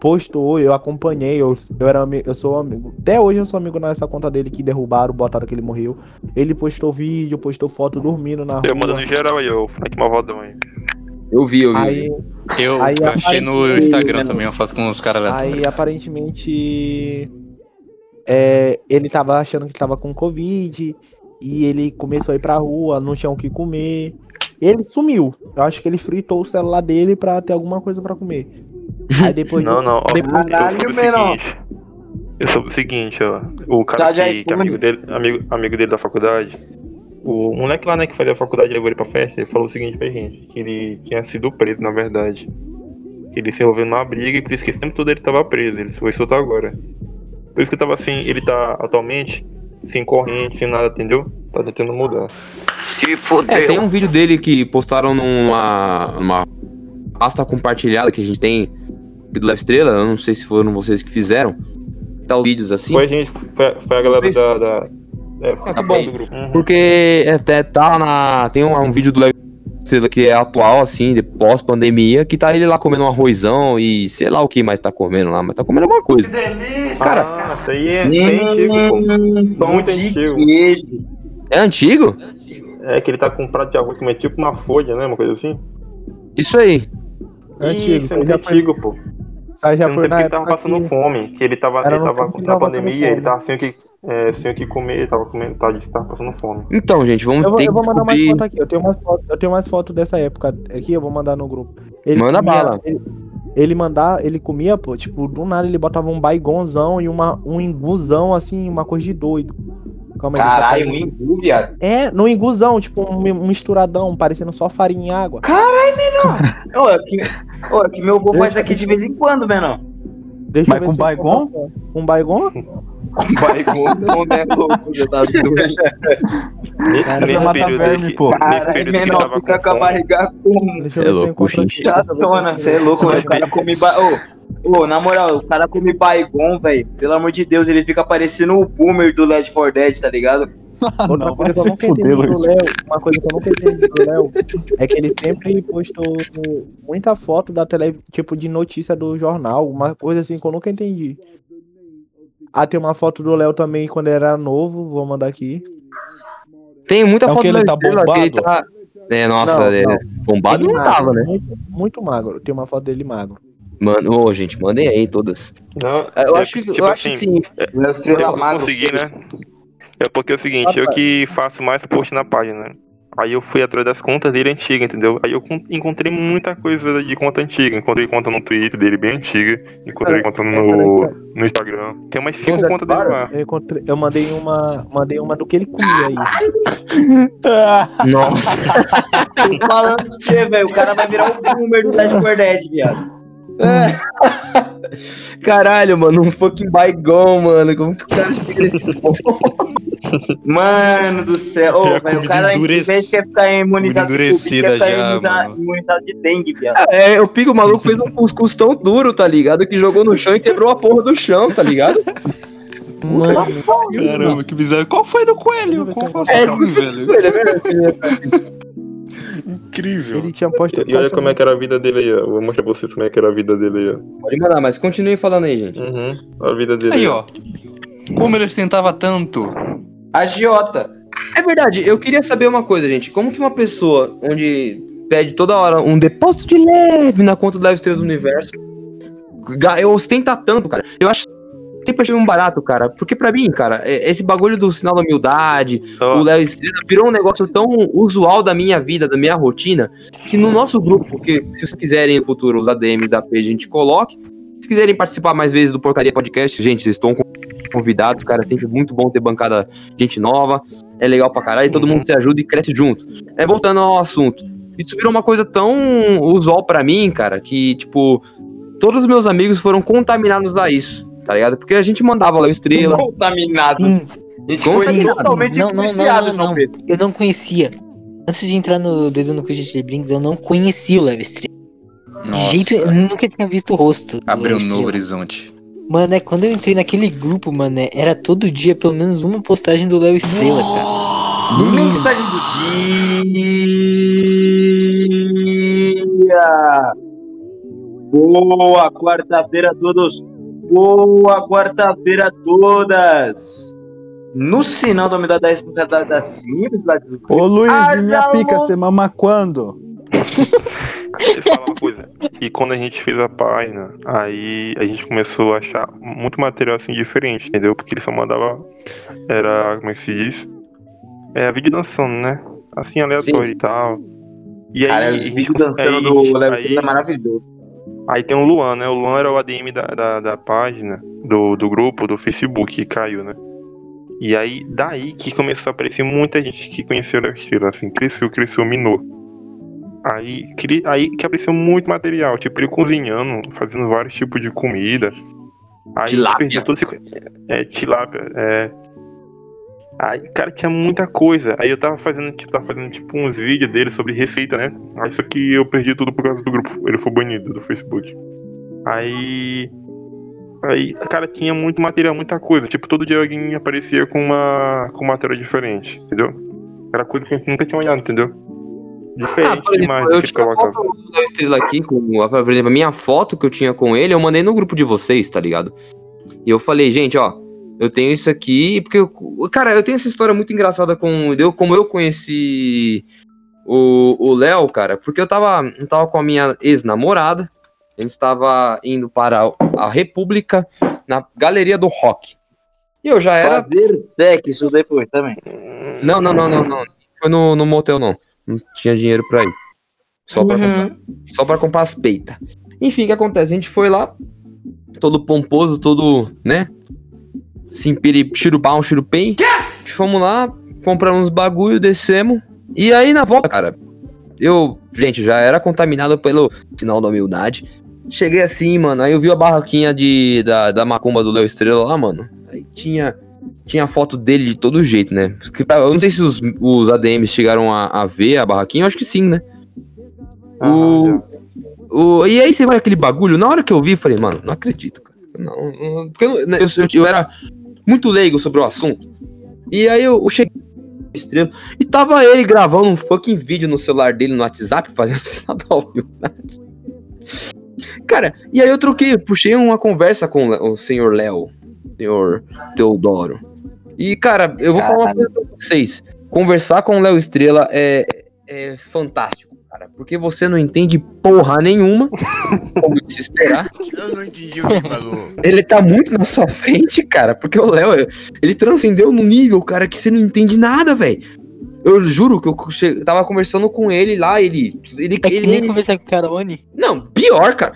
Postou, eu acompanhei, eu, eu era eu sou amigo. Até hoje eu sou amigo nessa conta dele que derrubaram, botaram que ele morreu. Ele postou vídeo, postou foto dormindo na Eu mandando rua. em geral aí, ó, o Frank Malvadão aí. Eu vi, eu vi. Aí, Eu Aí achei no Instagram né, também, eu faço com os caras lá. Aí aparentemente é, ele tava achando que tava com Covid e ele começou a ir pra rua, não tinha o que comer. Ele sumiu. Eu acho que ele fritou o celular dele pra ter alguma coisa pra comer. Aí *laughs* depois. Não, não, ó, depois Caralho, eu soube o menor. seguinte. Eu soube o seguinte, ó. O cara Tá que, que é amigo dele, amigo, amigo dele da faculdade, o moleque lá, né, que fazia a faculdade levou ele pra festa, ele falou o seguinte pra gente, que ele tinha sido preso, na verdade. Que ele se envolveu numa briga e por isso que esse tempo todo ele tava preso, ele foi solto agora. Por isso que tava assim, ele tá atualmente sem corrente, sem nada, entendeu? Tá tentando mudar. Se fodeu. É, tem um vídeo dele que postaram numa, numa pasta compartilhada que a gente tem do Léo Estrela, eu não sei se foram vocês que fizeram. Tá os vídeos assim. Foi a gente, foi, foi a galera Vocês- da, da, É, Ah, tá bom. do grupo. Uhum. Porque até tá na. Tem um, um vídeo do Léo Estrela que é atual, assim, de pós-pandemia, que tá ele lá comendo um arrozão e sei lá o que mais tá comendo lá, mas tá comendo alguma coisa. Cara, Ah, isso aí é bem antigo, pô. Pão Muito de antigo. queijo. é antigo? É que ele tá com um prato de arroz que é tipo uma folha, né? Uma coisa assim. Isso aí. Antigo, Isso é muito antigo, pô. Aí já foi na que ele tava passando que... fome, que ele tava, Era ele tava na pandemia, ele tava sem o que, é, sem o que comer, ele tava comendo, tava, tava passando fome. Então, gente, vamos Eu vou, ter eu vou mandar mais descobrir. foto aqui. Eu tenho mais foto, eu tenho mais foto dessa época aqui, eu vou mandar no grupo. Ele Manda comia- bala. Ele, ele mandar, ele comia, pô, tipo, do nada ele botava um baigonzão e uma, um inguzão, assim, uma coisa de doido. Calma aí. Caralho, um imbu, viado. É, no inguzão, tipo, um, misturadão, parecendo só farinha e água. Ô, é que, ô, é que meu avô faz aqui de vez em quando, menor. Deixa Mas eu ver com baigon? Com baigon? Com baigon, *laughs* não, né, louco? Você tá. Nesse, Cara, nesse período verme, pô. nesse que menor, tava fica com a barriga com Deixa Cê é louco, gente. chatona, você é louco, velho. O cara come ba... Ô, ô, na moral, o cara come baigon, velho. Pelo amor de Deus, ele fica parecendo o boomer do Left 4 Dead, tá ligado? Outra Não, coisa que eu nunca entendi do. Léo, uma coisa que eu nunca entendi do Léo, é que ele sempre postou muita foto da tele, tipo de notícia do jornal, uma coisa assim que eu nunca entendi. Ah, tem uma foto do Léo também quando ele era novo, vou mandar aqui. Tem muita É foto que do ele tá que ele tá. É, nossa, Não, é, não. bombado Ele não magro, tava, né? Muito, muito magro. Tem uma foto dele magro. Mano, ô, gente, mandem aí todas. Não, Eu é, acho que, tipo eu acho assim, que sim. Léo Eu Estrela não magro. consegui, né? É porque é o seguinte, eu que faço mais post na página? Aí eu fui atrás das contas dele antigas, entendeu? Aí eu con- encontrei muita coisa de conta antiga. Encontrei conta no Twitter dele bem antiga. Encontrei Essa- conta no, no Instagram. Tem umas cinco contas dele lá. Eu, encontrei- eu mandei uma, mandei uma do que ele comia aí. *laughs* Nossa. Tô falando pra você, velho. O cara vai virar o boomer do 4 Dead, viado. Caralho, mano, um fucking baigon, mano. Como que o cara chega nesse ponto? *laughs* Mano do céu. Ô, É a velho, o cara, em endurec- vez de quer ficar imunizado endurecida quer já, imunizado de dengue, viado. É, eu pico, o maluco fez um cuscuz tão duro, tá ligado? Que jogou no chão e quebrou a porra do chão, tá ligado? Mano, Caramba, que bizarro. Qual foi do coelho? Qual foi É, velho? ele é verdade. Incrível. ele tinha postado. E olha como é que era a vida dele aí, ó. Vou mostrar pra vocês como é que era a vida dele aí, ó. Pode mandar, mas continue falando aí, gente. Uhum. A vida dele Aí, ó. Como ele ostentava tanto. Agiota. É verdade, eu queria saber uma coisa, gente. Como que uma pessoa onde pede toda hora um depósito de leve na conta do Leve Estrela do Universo eu ostenta tanto, cara? Eu acho que sempre achei um barato, cara. Porque pra mim, cara, é- esse bagulho do sinal da humildade, Ó, o Léo Estrela virou um negócio tão usual da minha vida, da minha rotina, que no nosso grupo, que se vocês quiserem no futuro os ADMs da page, a gente coloque. Se quiserem participar mais vezes do Porcaria Podcast, gente, vocês estão convidados, cara. É sempre muito bom ter bancada gente nova. É legal pra caralho, todo mundo se ajuda e cresce junto. É, voltando ao assunto. Isso virou uma coisa tão usual pra mim, cara, que, tipo, todos os meus amigos foram contaminados a isso, tá ligado? Porque a gente mandava lá o Estrela. Contaminados. Hum, Contaminado. totalmente Não, não, não, não, não. Eu não conhecia. Antes de entrar no dedo no cu de Brinks, eu não conhecia o Lev Stream. Nossa. jeito, eu nunca tinha visto o rosto. Abriu um novo Estrela. horizonte. Mano, é quando eu entrei naquele grupo, mano, é- era todo dia pelo menos uma postagem do Léo Estrela, cara. Mensagem do dia. Boa quarta-feira a todos. Boa quarta-feira a todas. No sinal da umidade da responsabilidade da simples lá do Ô Luiz, minha pica, você mama quando? *laughs* Falar uma coisa. E quando a gente fez a página, aí a gente começou a achar muito material assim diferente, entendeu? Porque ele só mandava. Era. Como é que se diz? É, vídeo dançando, né? Assim, aleatório e tal. E aí. Cara, os vídeos dançando do aí- é maravilhoso. Aí tem o Luan, né? O Luan era o ADM da, da, da página, do, do grupo, do Facebook, que caiu, né? E aí, daí que começou a aparecer muita gente que conheceu a Estrela, assim, cresceu, cresceu, minou. Aí, aí que apareceu muito material, tipo, ele cozinhando, fazendo vários tipos de comida. Aí Tilápia. todo esse... É, tilápia, é... Aí, cara, tinha muita coisa. Aí eu tava fazendo, tipo, tava fazendo, tipo, uns vídeos dele sobre receita, né? Aí só que eu perdi tudo por causa do grupo. Ele foi banido do Facebook. Aí. Aí, cara, tinha muito material, muita coisa. Tipo, todo dia alguém aparecia com uma com matéria diferente, entendeu? Era coisa que a gente nunca tinha olhado, entendeu? Diferente Ah, por exemplo, eu tinha foto Estrela aqui, com, por exemplo, a minha foto que eu tinha com ele, eu mandei no grupo de vocês, tá ligado? E eu falei, gente, ó, eu tenho isso aqui, porque, eu, cara, eu tenho essa história muito engraçada com, eu, como eu conheci o o Léo, cara, porque eu tava, eu tava com a minha ex-namorada, a gente estava indo para a República, na Galeria do Rock. E eu já era... Fazer sexo depois também. Não, não, não, não, não. Foi no, no motel, não. Não tinha dinheiro pra ir. Só pra, comprar, só pra comprar as peitas. Enfim, o que acontece? A gente foi lá, todo pomposo, todo, né? Simpiri, chirubão, chirupem. Fomos lá, compramos uns bagulho, descemos. E aí, na volta, cara, eu, gente, já era contaminado pelo sinal da humildade. Cheguei assim, mano, aí eu vi a barraquinha de, da, da macumba do Léo Estrela lá, mano. Aí tinha tinha foto dele de todo jeito, né? Eu não sei se os, os ADMs chegaram a, a ver a barraquinha, eu acho que sim, né? O, o, e aí você vai aquele bagulho, na hora que eu vi, eu falei, mano, não acredito, cara. Não, não- porque eu, eu, eu- eu era muito leigo sobre o assunto. E aí eu, eu cheguei estrela e tava ele gravando um fucking vídeo no celular dele no WhatsApp, *laughs* fazendo sinal da humildade. Cara, e aí eu troquei, puxei uma conversa com o senhor Léo, senhor Teodoro. E, cara, eu vou falar uma coisa pra vocês. Conversar com o Léo Estrela é, é fantástico, cara. Porque você não entende porra nenhuma, *laughs* como de se esperar. Eu não entendi o que ele falou. Ele tá muito na sua frente, cara. Porque o Léo, ele transcendeu no nível, cara, que você não entende nada, velho. Eu juro que eu che- tava conversando com ele lá, ele. Ele, É ele, nem ele- conversar com o Carone. Não, pior, cara.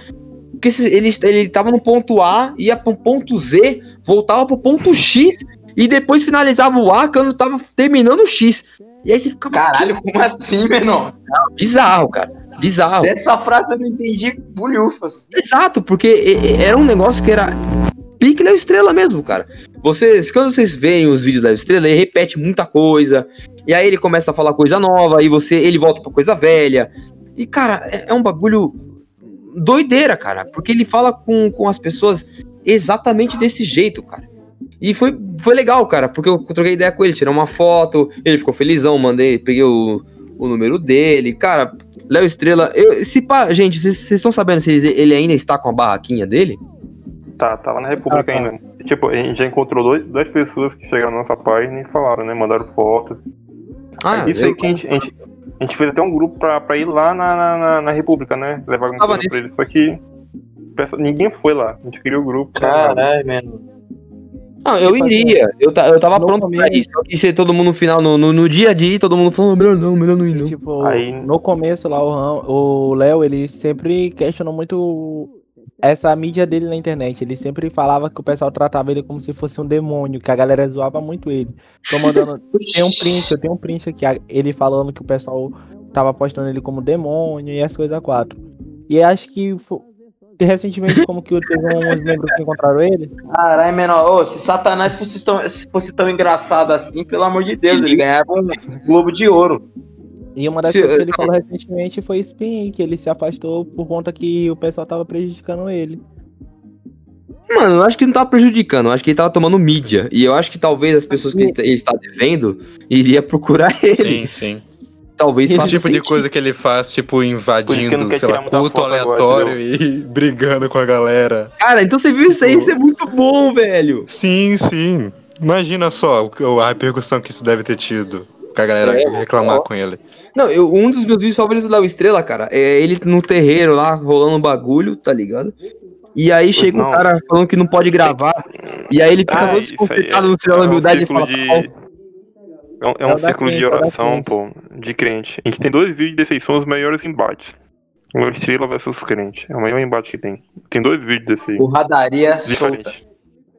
Porque ele, ele tava no ponto A, ia pro ponto Z, voltava pro ponto X e depois finalizava o A quando tava terminando o X. E aí você ficava. Caralho, como assim, menor? Bizarro, cara. Bizarro. Dessa frase eu não entendi bulhufas. Exato, porque era um negócio que era pique Léo Estrela mesmo, cara. Vocês, quando vocês veem os vídeos da Estrela, ele repete muita coisa. E aí ele começa a falar coisa nova, e você, ele volta pra coisa velha. E, cara, é, é um bagulho doideira, cara. Porque ele fala com, com as pessoas exatamente desse jeito, cara. E foi, foi legal, cara, porque eu troquei ideia com ele, tirei uma foto, ele ficou felizão, mandei, peguei o, o número dele. Cara, Léo Estrela, eu, se pá, gente, vocês estão sabendo se ele, ele ainda está com a barraquinha dele? Tá, tá lá na República ainda. Tipo, a gente já encontrou dois, duas pessoas que chegaram na nossa página e falaram, né? Mandaram foto. Ah, Isso eu- aí que a gente, a gente, a gente fez até um grupo pra, pra ir lá na, na, na- na República, né? Levar alguma Tava coisa pra eles. Só que ninguém foi lá. A gente criou o grupo. Caralho, mano. Não, eu iria. Eu, ta- eu tava no pronto pra começo- isso. Só que ser todo mundo no final, no, no, no dia a dia, todo mundo falando, melhor não, melhor não ir, não. Tipo, Aí- no começo lá, o Léo, ele sempre questionou muito essa mídia dele na internet. Ele sempre falava que o pessoal tratava ele como se fosse um demônio, que a galera zoava muito ele. Tô mandando. *laughs* tem um print, eu tenho um print aqui, ele falando que o pessoal tava postando ele como demônio e as coisas quatro. E acho que recentemente, como que teve uns membros que encontraram ele. Caralho, menor. Ô, se Satanás fosse tão, se fosse tão engraçado assim, pelo amor de Deus, ele ganhava um Globo de Ouro. E uma das Se- coisas que ele falou recentemente foi aí, que ele se afastou por conta que o pessoal tava prejudicando ele. Mano, eu acho que não tava prejudicando, eu acho que ele tava tomando mídia. E eu acho que talvez as pessoas que ele ele está devendo iria procurar *laughs* ele. Sim, sim. Talvez faça tipo de sentido. coisa que ele faz, tipo, invadindo, sei lá, culto foto agora, aleatório e *laughs* brigando com a galera. Cara, então você viu isso aí, isso é muito bom, velho. Sim, sim. Imagina só a repercussão que isso deve ter tido. Com a galera É, reclamar ó. com ele. Não, eu, um dos meus vídeos favoritos do Léo Estrela, cara, é ele no terreiro lá, rolando um bagulho, tá ligado? E aí chega um não. cara falando que não pode gravar. E aí ele fica Ah, todo isso aí desconcertado no é sinal da um humildade e fala. de- "Pau". É um, é É um o da círculo de é o oração, pô, de crente. A gente tem dois vídeos desses aí, são os maiores embates. O Estrela versus crente. É o maior embate que tem. Tem dois vídeos desse aí. Porradaria solta. Diferente.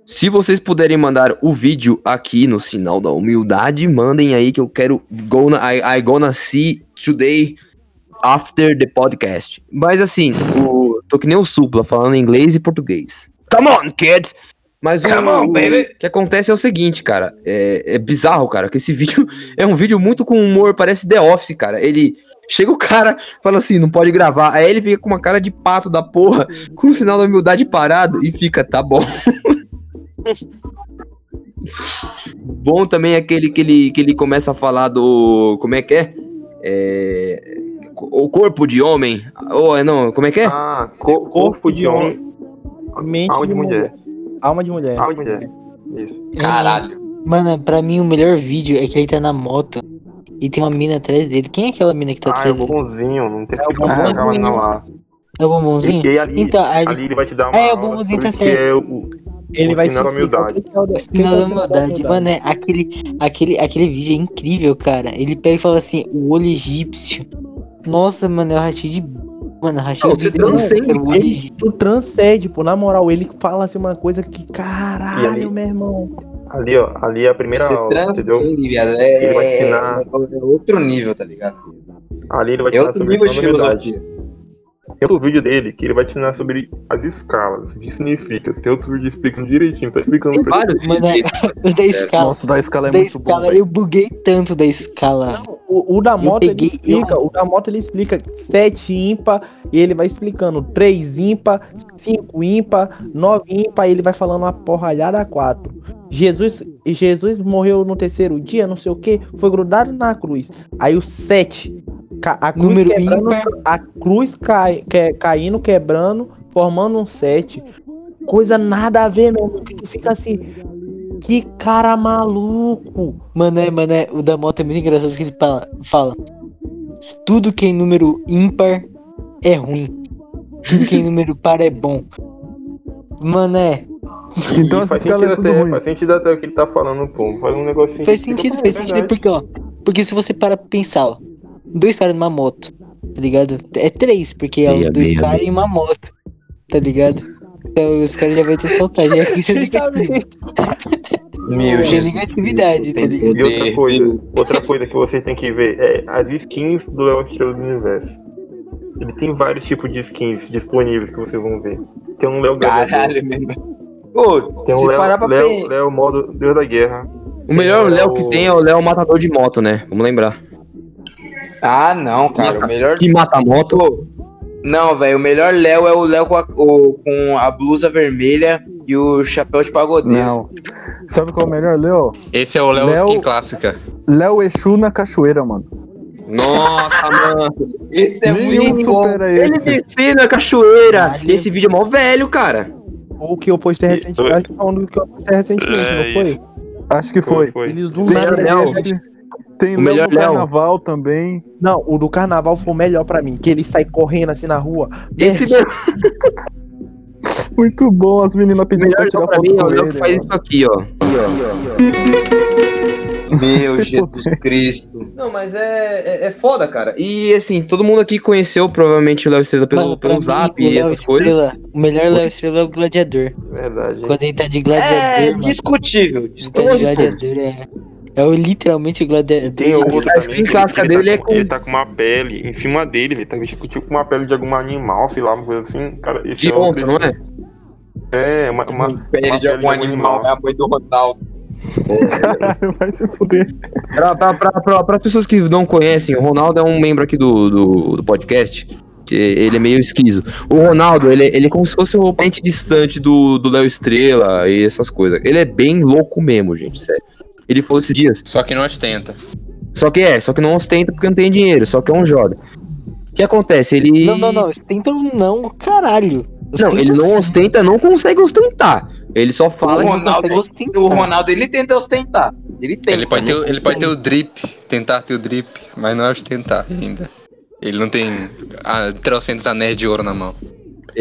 Se vocês puderem mandar o vídeo aqui no sinal da humildade, mandem aí que eu quero gonna, I, I gonna see today after the podcast. Mas assim, o, tô que nem o Supla falando inglês e português. Come on, kids! Mas o, on, o que acontece é o seguinte, cara. É, é bizarro, cara, que esse *laughs* vídeo é um vídeo muito com humor, parece The Office, cara. Ele. Chega o cara, fala assim, não pode gravar. Aí ele fica com uma cara de pato da porra, com o sinal da humildade parado e fica, tá bom. *laughs* bom também é aquele que ele, que ele começa a falar do. Como é que é? É, o corpo de homem. Ou não, como é que é? Ah, co- corpo de homem, Mente de de mulher. Alma de mulher. Alma de mulher. Isso. Caralho. Mano, pra mim o melhor vídeo é que ele tá na moto e tem uma mina atrás dele. Quem é aquela mina que tá Ah, é atrás o dele? bombonzinho, não tem É o ficar bombonzinho. aquela menina lá. É o bombonzinho? E, e ali, Então, aí ali ele vai te dar uma É, o bombonzinho tá o certo. é o, Ele o vai te sinal da explicar o humildade. que é o o é o humildade, mano, é aquele, aquele, aquele vídeo é incrível, cara. Ele pega e fala assim, o olho egípcio. Nossa, mano, eu rachei de. Mano, Não, de você transcende, olho Ele tu transcende, pô. Na moral, ele fala assim uma coisa que, caralho, ali? meu irmão. Ali, ó, ali é a primeira Você aula, transcende, viado. É, Ele vai te é- ensinar. é- é outro nível, tá ligado? Ali ele vai te É ensinar outro sobre nível de filosofia. Tem outro vídeo dele que ele vai te ensinar sobre as escalas, o que significa. Tem outro vídeo explicando direitinho, tá explicando Tem pra vários Mano, é, *laughs* da escala. Nossa, o da escala é da muito bom. escala, velho. eu buguei tanto da escala. O, o da moto ele peguei- explica, o da moto ele explica 7 ímpar e ele vai explicando 3 ímpar, 5 ímpar, 9 ímpar e ele vai falando uma porralhada 4. Jesus, Jesus morreu no terceiro dia, não sei o que, foi grudado na cruz. Aí o 7, a cruz Número quebrando, ímpar. a cruz cai, que- caindo, quebrando, formando um 7. Coisa nada a ver, meu irmão, que tu fica assim, que cara maluco. Mano, é, mano, é, o da moto é muito engraçado que ele fala, fala. Tudo que é número ímpar é ruim. Tudo que é número par é bom. Mano, é. Então faz sentido é até, ruim. faz sentido até o que ele tá falando, pô. Faz um negocinho. Faz sentido, pô, faz é sentido porque, ó. Porque se você para pra pensar, ó. Dois caras numa moto, tá ligado? É três, porque é Meia, dois meia, caras e uma moto, tá ligado? Então os caras já vão ter soltado. Já Justamente. *laughs* Meu Tem Jesus. negatividade, tá ligado? E outra coisa, outra coisa que você tem que ver é as skins do Léo Estrela do Universo. Ele tem vários tipos de skins disponíveis que vocês vão ver. Tem um Léo Caralho, mesmo. Pô, tem um parar Léo, Léo, ver. Léo modo Deus da Guerra. O melhor Léo que tem é o Léo Matador de Moto, né? Vamos lembrar. Ah, não, cara. O melhor. Que mata a moto. Não, velho. O melhor Léo é o Léo com a, o- com a blusa vermelha e o chapéu de pagodeiro. Não. Sabe qual é o melhor, Léo? Esse é o Léo Léo- Skin clássica. Léo Exu na cachoeira, mano. Nossa, *laughs* mano. Esse é Nenhum muito bom. supera Ele esse. descendo a cachoeira. Esse vídeo é mó velho, cara. O que eu postei recentemente, acho que foi do que eu postei recentemente, É, não foi? Acho que foi. Foi. Eles do nada. Tem O Léo melhor do Léo. carnaval também. Não, o do carnaval foi o melhor pra mim, que ele sai correndo assim na rua. Esse Merda, *laughs* Muito bom, as meninas o pedindo melhor pra tirar Léo pra foto mim é o com ele. que faz isso aqui, ó. *laughs* Meu Se Jesus Cristo. Não, mas é, é, é foda, cara. E assim, todo mundo aqui conheceu provavelmente o Léo Estrela pelo, Mano, pelo mim, Zap o e essas coisas. O melhor Léo Estrela é o gladiador. Verdade. Quando ele tá de É gladiador, mano. discutível. Ele tá de discutível. gladiador, é. É o literalmente o gladiador. Tem outro A também. skin que- clássica que ele dele tá é com, Ele tá com uma pele em cima dele, ele tá vestido tipo com uma pele de algum animal, sei lá, uma coisa assim. Cara, esse De é outro onça, não é? É, uma, uma, Pele uma de algum animal, é a mãe do Ronaldo. Caralho, *laughs* vai se fuder. Pra, pra, pra, pra, pessoas que não conhecem, o Ronaldo é um membro aqui do, do, do podcast. Que ele é meio esquiso. O Ronaldo, ele, ele é como se fosse um parente distante do do Léo Estrela e essas coisas. Ele é bem louco mesmo, gente, sério. Ele falou esses dias. Só que não ostenta. Só que é, só que não ostenta porque não tem dinheiro, só que é um joga. O que acontece? Ele. Não, não, não. Ostenta não, caralho. Não, Ostenta ele não sim. ostenta, não consegue ostentar. Ele só fala o que Ronaldo, consegue ostentar. o Ronaldo, ele tenta ostentar. Ele tenta. Ele pode, ter, o- ele pode ter o drip, tentar ter o drip, mas não é ostentar ainda. Ele não tem ah, 300 anéis de ouro na mão.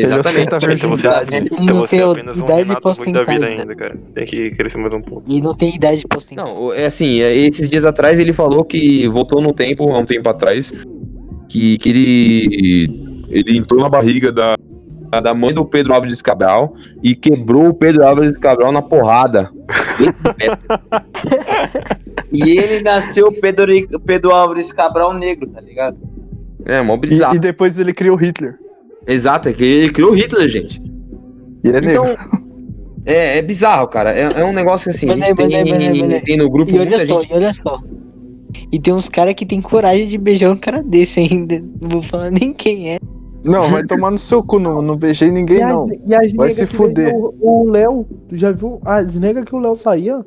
Exatamente. Ele Então você, então não você tem é apenas um idade Ruim da vida ainda, cara. Tem que crescer mais um pouco. E não tem idade ostentar. Não, é assim, é, esses dias atrás ele falou que voltou no tempo, há um tempo atrás, que, que ele, ele entrou na barriga da, da mãe do Pedro Álvares Cabral e quebrou o Pedro Álvares Cabral na porrada. *laughs* E ele nasceu Pedro, Pedro Álvares Cabral Negro, tá ligado? É, mó E, bizarro. e depois ele criou Hitler. Exato, é que ele criou Hitler, gente. E ele é Então, negro. É, é bizarro, cara. É, é um negócio assim, Mané, mané, tem, mané, mané. tem no grupo E olha muita só, gente. e olha só. E tem uns caras que tem coragem de beijar um cara desse ainda. Não vou falar nem quem é. Não, vai tomar no seu cu, não, não beijei ninguém, E as, não. e as Vai se fuder. O Léo, tu já viu as negas que o Léo saía?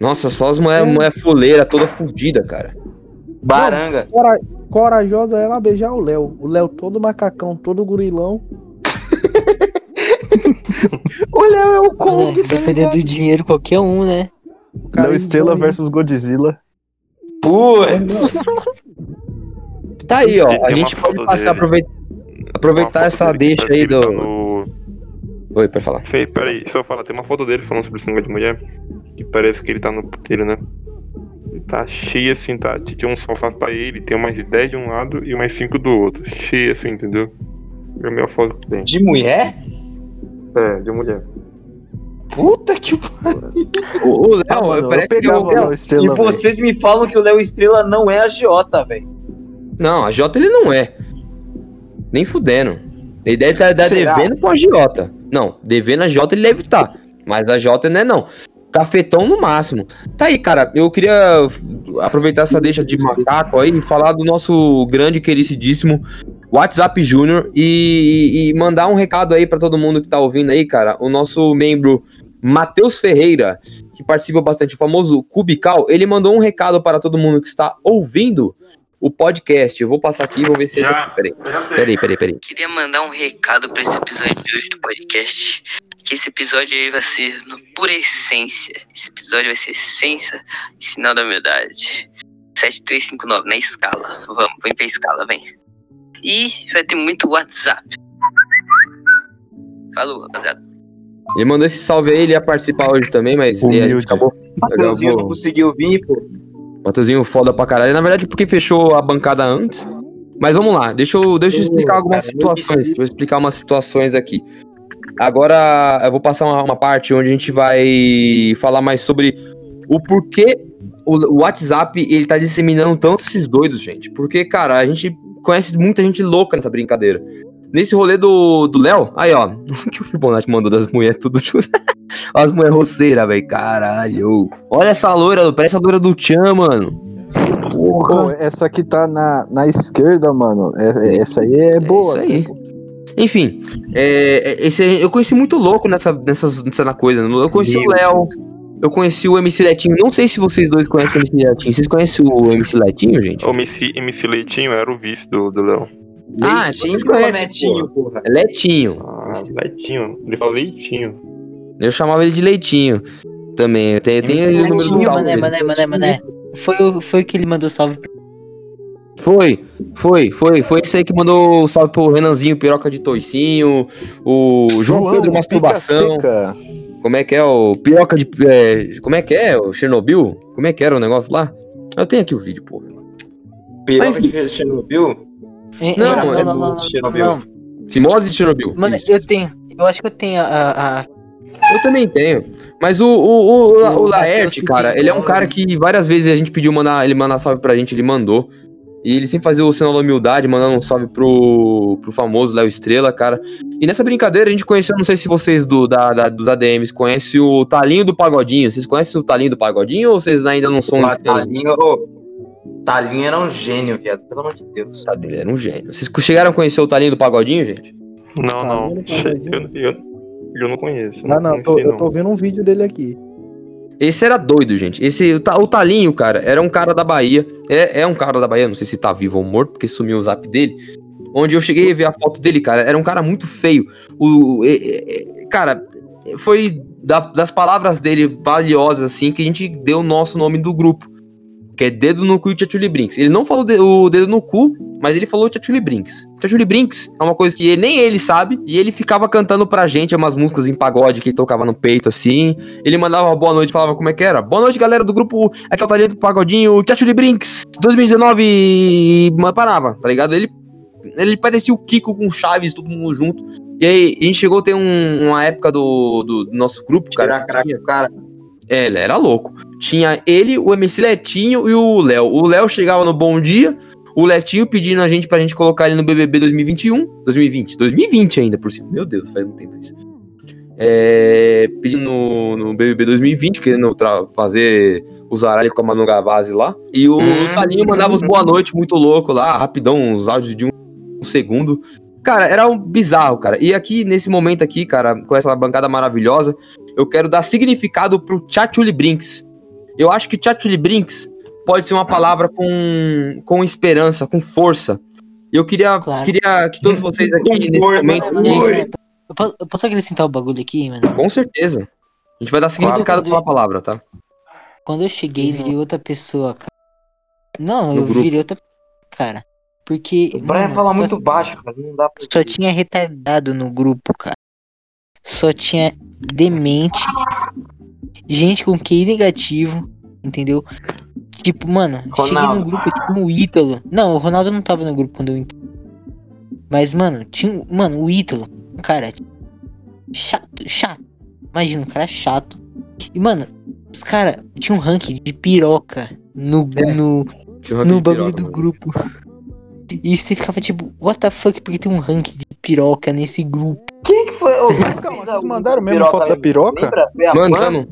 Nossa, só as mulher, mulher fuleira, toda fudida, cara. Baranga. Cora- corajosa ela beijar o Léo. O Léo todo macacão, todo gurilão. *laughs* O Léo é o Kong, tá dependendo do dinheiro, qualquer um, né? Léo Estrela envolve- versus Godzilla. Putz. Tá aí, ó. Tem A gente pode passar, aproveitar, aproveitar essa deixa aí do. no- Oi, pode falar. Sei, peraí, deixa eu falar, tem uma foto dele falando sobre esse negócio de mulher, que parece que ele tá no puteiro, né? Tá cheio assim, tá? Tinha um sofá pra ele, tem umas 10 de um lado e umas 5 do outro. Cheio assim, entendeu? É a minha foto que tem. De mulher? É, de mulher. Puta que O, *laughs* o Léo, Ah, mano, eu parece que o- Léo Estrela, E vocês me falam que o Léo Estrela não é agiota, velho. Não, a Jota ele não é. Nem fudendo. Ele deve estar Será? devendo com a Jota. Não, devendo a Jota ele deve estar. Mas a Jota não é não. Cafetão no máximo. Tá aí, cara. Eu queria aproveitar essa deixa de macaco aí e falar do nosso grande, queridíssimo WhatsApp Júnior e, e mandar um recado aí pra todo mundo que tá ouvindo aí, cara. O nosso membro Matheus Ferreira, que participa bastante, o famoso Cubical, ele mandou um recado para todo mundo que está ouvindo o podcast. Eu vou passar aqui e vou ver se. Já. Peraí, peraí, peraí, peraí. Queria mandar um recado pra esse episódio de hoje do podcast. Que esse episódio aí vai ser no pura essência. Esse episódio vai ser essência e sinal da humildade. 7359 na escala. Vamos, vem pra escala, vem. E vai ter muito WhatsApp. Falou, rapaziada. Ele mandou esse salve aí, ele ia participar hoje também, mas e Humilde. acabou. Mateuzinho não conseguiu vir, pô. Matheusinho foda pra caralho. Na verdade, porque fechou a bancada antes. Mas vamos lá, deixa eu, deixa eu explicar algumas situações. Vou explicar umas situações aqui. Agora eu vou passar uma, uma parte onde a gente vai falar mais sobre o porquê o, WhatsApp ele tá disseminando tanto esses doidos, gente. Porque, cara, a gente conhece muita gente louca nessa brincadeira. Nesse rolê do do Léo, aí ó, o *laughs* que o Fibonacci mandou das mulheres tudo. *laughs* As mulheres roceiras, velho, caralho. Olha essa loira, parece a loira do Tchan, mano. Pô, essa aqui tá na, na esquerda, mano. É- é- essa aí é boa. isso aí. Enfim, é, é, esse, eu conheci muito louco nessa, nessas, nessa coisa. Eu conheci o Meu Léo, eu conheci o MC Letinho. Não sei se vocês dois conhecem o MC Letinho. Vocês conhecem o MC Letinho, gente? O MC, MC Leitinho era o vice do, do Léo. Ah, vocês ou conhecem, Netinho, porra? É Letinho. Ah, Leitinho. Ele fala Leitinho. Eu chamava ele de Leitinho também. Eu tenho, eu tenho MC o número do Letinho, salve mané, mané, mané, mané. Foi o, foi o que ele mandou salve pra Foi, foi, foi. Foi isso aí que mandou o salve pro Renanzinho, Piroca de Toicinho, o João Pedro Masturbação. Como é que é o piroca de. é, como é que é? O Chernobyl? Como é que era o negócio lá? Eu tenho aqui o vídeo, pô. Piroca Mas- de Chernobyl? É, Não, é, é não, não, não, Chernobyl. não. Fimose de Chernobyl. Mano, Isso. eu tenho. Eu acho que eu tenho a. a, Eu também tenho. Mas o, o, o, o, Laerte, cara, ele é um cara que várias vezes a gente pediu mandar, ele mandar salve pra gente, ele mandou. E ele sempre fazia o sinal da humildade, mandando um salve pro, pro famoso Léo Estrela, cara. E nessa brincadeira a gente conheceu, não sei se vocês do, da, da- dos ADMs conhecem o Talinho do Pagodinho. Vocês conhecem o Talinho do Pagodinho ou vocês ainda não são Mas Talinho, ô, Talinho era um gênio, viado. Pelo amor de Deus. Sabe, ele era um gênio. Vocês chegaram a conhecer o Talinho do Pagodinho, gente? Não, não. *laughs* Eu, eu, eu não conheço. Não, não, eu tô, conheci, eu tô vendo um vídeo dele aqui. Esse era doido, gente. Esse, o, o Talinho, cara, era um cara da Bahia. É, é um cara da Bahia, não sei se tá vivo ou morto, porque sumiu o zap dele. Onde eu cheguei a ver a foto dele, cara, era um cara muito feio. O, é, é, cara, foi da- das palavras dele valiosas, assim, que a gente deu o nosso nome do grupo. Que é Dedo no Cu e Tchatchuli Brinks. Ele não falou de- o dedo no cu, mas ele falou Tchatchuli Brinks. Tchatchuli Brinks é uma coisa que ele- nem ele sabe, e ele ficava cantando pra gente umas músicas em pagode que ele tocava no peito, assim. Ele mandava boa noite, falava como é que era. Boa noite, galera do grupo. Aqui é o Talento do Pagodinho, Tchatchuli Brinks, 2019, e parava, tá ligado? Ele, ele parecia o Kiko com Chaves, todo mundo junto. E aí, a gente chegou a ter um- uma época do, do- do nosso grupo, cara. Tirar craque cara. É, ele era louco. Tinha ele, o MC Letinho e o Léo. O Léo chegava no Bom Dia, o Letinho pedindo a gente pra gente colocar ele no BBB 2021, 2020, 2020 ainda por cima. Meu Deus, faz um tempo isso. é, pedindo no, no BBB 2020, querendo fazer o zaralho com a Manu Gavazzi lá. E o Hum. Talinho mandava os boa noite muito louco lá, rapidão, uns áudios de um, um segundo. Cara, era um bizarro, cara. E aqui, nesse momento aqui, cara, com essa bancada maravilhosa, eu quero dar significado pro Tchatchuli Brinks. Eu acho que Tchatchuli Brinks pode ser uma palavra com, com esperança, com força. E eu queria, Claro. queria que todos vocês aqui, nesse momento, eu posso, acrescentar o bagulho aqui, mano? com certeza. A gente vai dar significado pra uma palavra, tá? Quando eu cheguei, virei outra pessoa, cara. Não, No eu grupo. virei outra cara. Porque. O Brian mano, fala muito baixo, cara. Não dá pra. Só tinha retardado no grupo, cara. Só tinha demente. Gente com QI negativo, entendeu? Tipo, mano, cheguei Ronaldo. no grupo tipo um Ítalo. Não, o Ronaldo não tava no grupo quando eu entrei. Mas, mano, tinha. um- Mano, o Ítalo, um cara chato, chato. Imagina, um cara chato. E, mano, os caras tinham um ranking de piroca no, É. no, um no bagulho piroca, do mano. grupo. E você ficava tipo, what the fuck, porque tem um ranking de piroca nesse grupo? Quem que foi? Ô, Mas calma, vocês mandaram mesmo foto da piroca? Mandamos.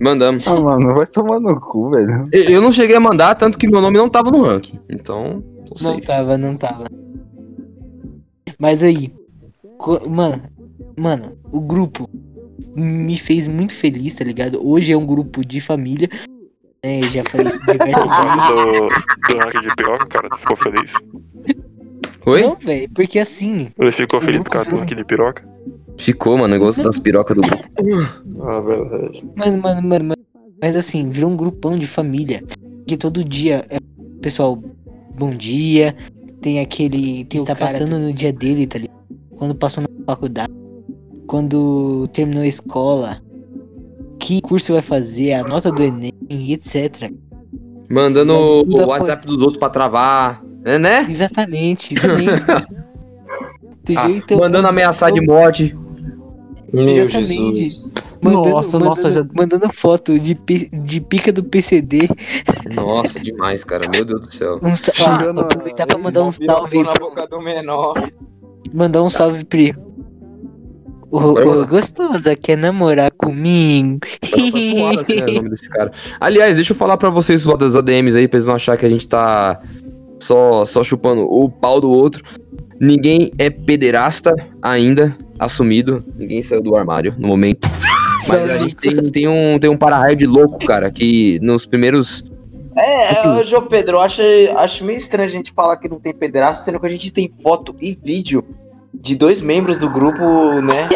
Mandamos. Ah, mano, vai tomar no cu, velho. Eu eu não cheguei a mandar, tanto que meu nome não tava no ranking. Então, não Não tava, não tava. Mas aí, mano, mano, o grupo me fez muito feliz, tá ligado? Hoje é um grupo de família. Né, eu já falei isso diversas *laughs* vezes. Do, do ranking de piroca, cara, tu ficou feliz? Oi? Não, velho, porque assim, Ele ficou feliz por causa do de piroca? Ficou, mano, negócio das pirocas do grupo. *laughs* Ah, verdade. Mano, mano, mano, mano. Mas assim, virou um grupão de família. Que todo dia, é, pessoal, bom dia. Tem aquele que está passando no dia dele, tá ligado? Quando passou na faculdade. Quando terminou a escola. Que curso vai fazer, a nota do Enem, etc. Mandando Mas o. WhatsApp dos outros pra travar. É, né? Exatamente, exatamente. *laughs* Ah, Então, mandando ameaçar de morte. Meu Exatamente. Jesus. Mandando, Nossa, mandando, nossa, já- mandando foto de, de pica do PCD. Nossa, demais, cara. Meu Deus do céu. Um, sa- Tirando ó, a- aproveitar pra mandar um salve na boca do menor. Mandar um salve Vai ô, mandar. gostosa, quer namorar comigo? Voado, assim, né, o nome desse cara. Aliás, deixa eu falar pra vocês lá das ADMs aí, pra eles não acharem que a gente tá só, só chupando o pau do outro. Ninguém é pederasta ainda, assumido. Ninguém saiu do armário no momento. Mas a gente tem, tem um, tem um para-raio de louco, cara, que nos primeiros. É, é, ô, João Pedro, eu acho, acho meio estranho a gente falar que não tem pederasta, sendo que a gente tem foto e vídeo de dois membros do grupo, né?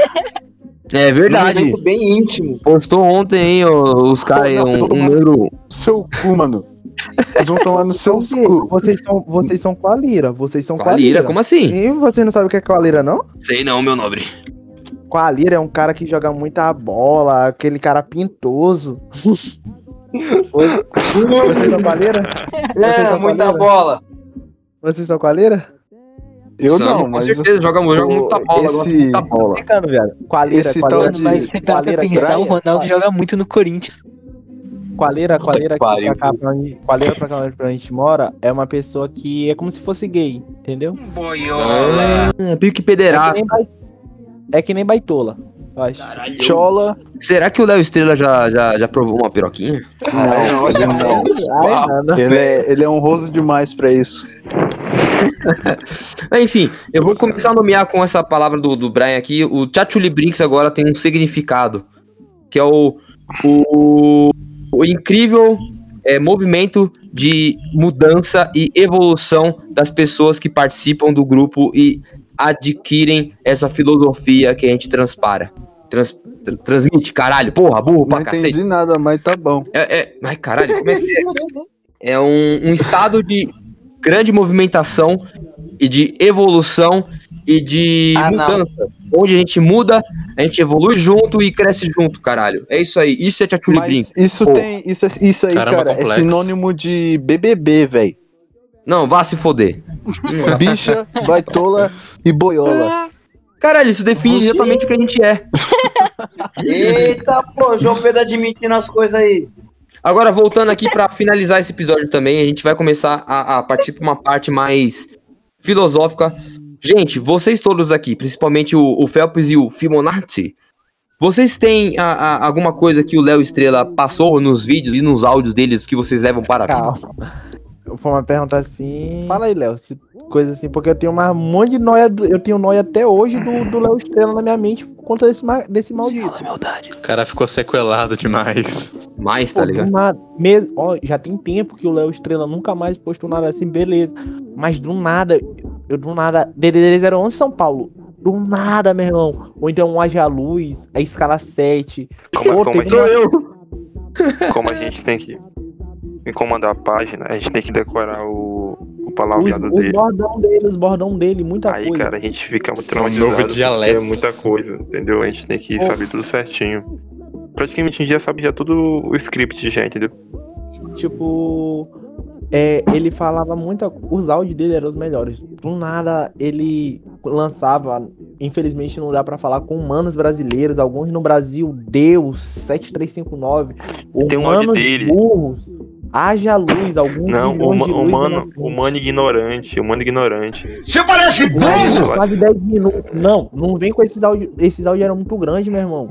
É verdade. momento bem íntimo. Postou ontem, hein, os caras um, um membro. Seu cu, mano. Vocês vão tomar no seu cu. Vocês são, vocês são com a Lira. Vocês são com a Qualira, Lira. como assim? E vocês não sabem o que é com a Lira, não? Sei não, meu nobre. Com a Lira é um cara que joga muita bola, aquele cara pintoso. Vocês são com a Lira? Vocês É, são muita com bola. Vocês são com a Lira? Eu Sam, não, com mas. certeza, joga, joga muita bola, gosta esse- muita bola. Ficando, velho. Com a Lira, Esse com a tal Lira, de- Mas com a para pra pensar, o Ronaldo joga muito no Corinthians. Com a Lira, com a Puta Lira que pariu. que pra cá, pra onde, com a Lira pra cá onde a gente mora, é uma pessoa que é como se fosse gay, entendeu? É, pique É que, pederasta. nem bai- é que nem baitola, eu acho. Chola. Será que o Léo Estrela já, já, já provou uma piroquinha? Não, ele não. Ai, nada. Ele é, ele é honroso demais pra isso. *laughs* Enfim, eu vou começar a nomear com essa palavra do, do Brian aqui. O Tchatchuli Brinks agora tem um significado, que é o, o, o incrível é, movimento de mudança e evolução das pessoas que participam do grupo e adquirem essa filosofia que a gente transpara. Trans, tra- transmite, caralho, porra, burro Não pra cacete. entendi nada, mas tá bom. É, é, ai, caralho, como é que é? *laughs* É um, um estado de grande movimentação e de evolução e de Ah, não. mudança. Onde a gente muda, a gente evolui junto e cresce junto, caralho. É isso aí. Isso é Tchatchuli Brinks. isso Pô. tem. Isso, é- isso aí, Caramba, cara, é complexo. sinônimo de BBB, velho. Não, vá se foder. *laughs* Bicha, baitola e boiola. Caralho, isso define exatamente o que a gente é. Eita, pô, João Pedro admitindo as coisas aí. Agora, voltando aqui pra finalizar esse episódio também, a gente vai começar a, a partir pra uma parte mais filosófica. Gente, vocês todos aqui, principalmente o, o Phelps e o Fibonacci, Vocês têm a- a- alguma coisa que o Léo Estrela passou nos vídeos e nos áudios deles que vocês levam para a vida? Calma. Foi uma pergunta assim. Fala aí, Léo. se- Coisa assim, porque eu tenho uma um monte de noia. do- Eu tenho noia até hoje do, do Léo Estrela na minha mente por conta desse, ma- desse maldito. O cara ficou sequelado demais. Mais, Pô, do nada, me- ó, já tem tempo que o Léo Estrela nunca mais postou nada assim, beleza. Mas do nada, eu do nada. DDD 011 São Paulo. Do nada, meu irmão. Ou então Haja Luz, a escala 7. Como, é- Pô, como a gente, como a gente tem que comandar a página, a gente tem que decorar o, o palavreado dele. bordão dele, os bordão dele, muita Aí, coisa. cara, a gente fica muito É um traumatizado. novo porque dialeto. É muita coisa, entendeu? A gente tem que Pô. saber tudo certinho. Praticamente a gente já sabe já tudo o script já, entendeu? Tipo, é, ele falava muita. Os áudios dele eram os melhores. Do nada ele lançava. Infelizmente não dá pra falar com humanos brasileiros. Alguns no Brasil, Deus, 7359. Tem um áudio dele. burros. Haja luz, alguns Não, de luz humano, inocentes. humano ignorante, humano ignorante. Você parece Quase- Quase 10 minutos. Não, não vem com esses áudios. Esses áudios eram muito grandes, meu irmão.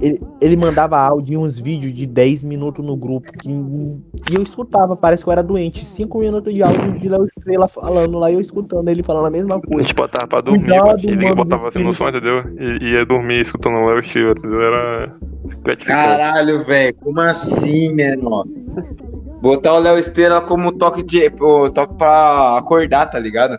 Ele, ele mandava áudio e uns vídeos de 10 minutos no grupo. Que, e eu escutava, parece que eu era doente. 5 minutos de áudio de Léo Estrela falando lá e eu escutando ele falando a mesma A coisa. gente botava pra dormir, Cuidado, mano. ele mano, botava assim no som, entendeu? E ia dormir escutando o Léo Steel, entendeu? Era. Caralho, velho. Como assim, menor? Botar o Léo Estrela como toque de. toque pra acordar, tá ligado?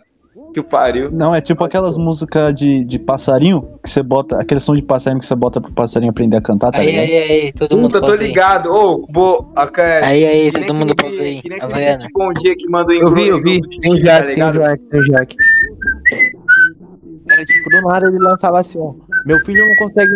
Que pariu. Não, é tipo aquelas músicas de, de passarinho que você bota, aquele som de passarinho que você bota pro passarinho aprender a cantar, tá Aí, ligado? aí, aí, todo mundo Puta, tô aí. ligado. Ô, bo... a cara- Aí, aí, todo mundo pausa aí. que nem aquele gente bom dia que mandou em Eu vi, eu vi. Tem tá Jack, tem? Jack, tem Jack. Era tipo, do nada ele lançava assim, ó. Meu filho não consegue.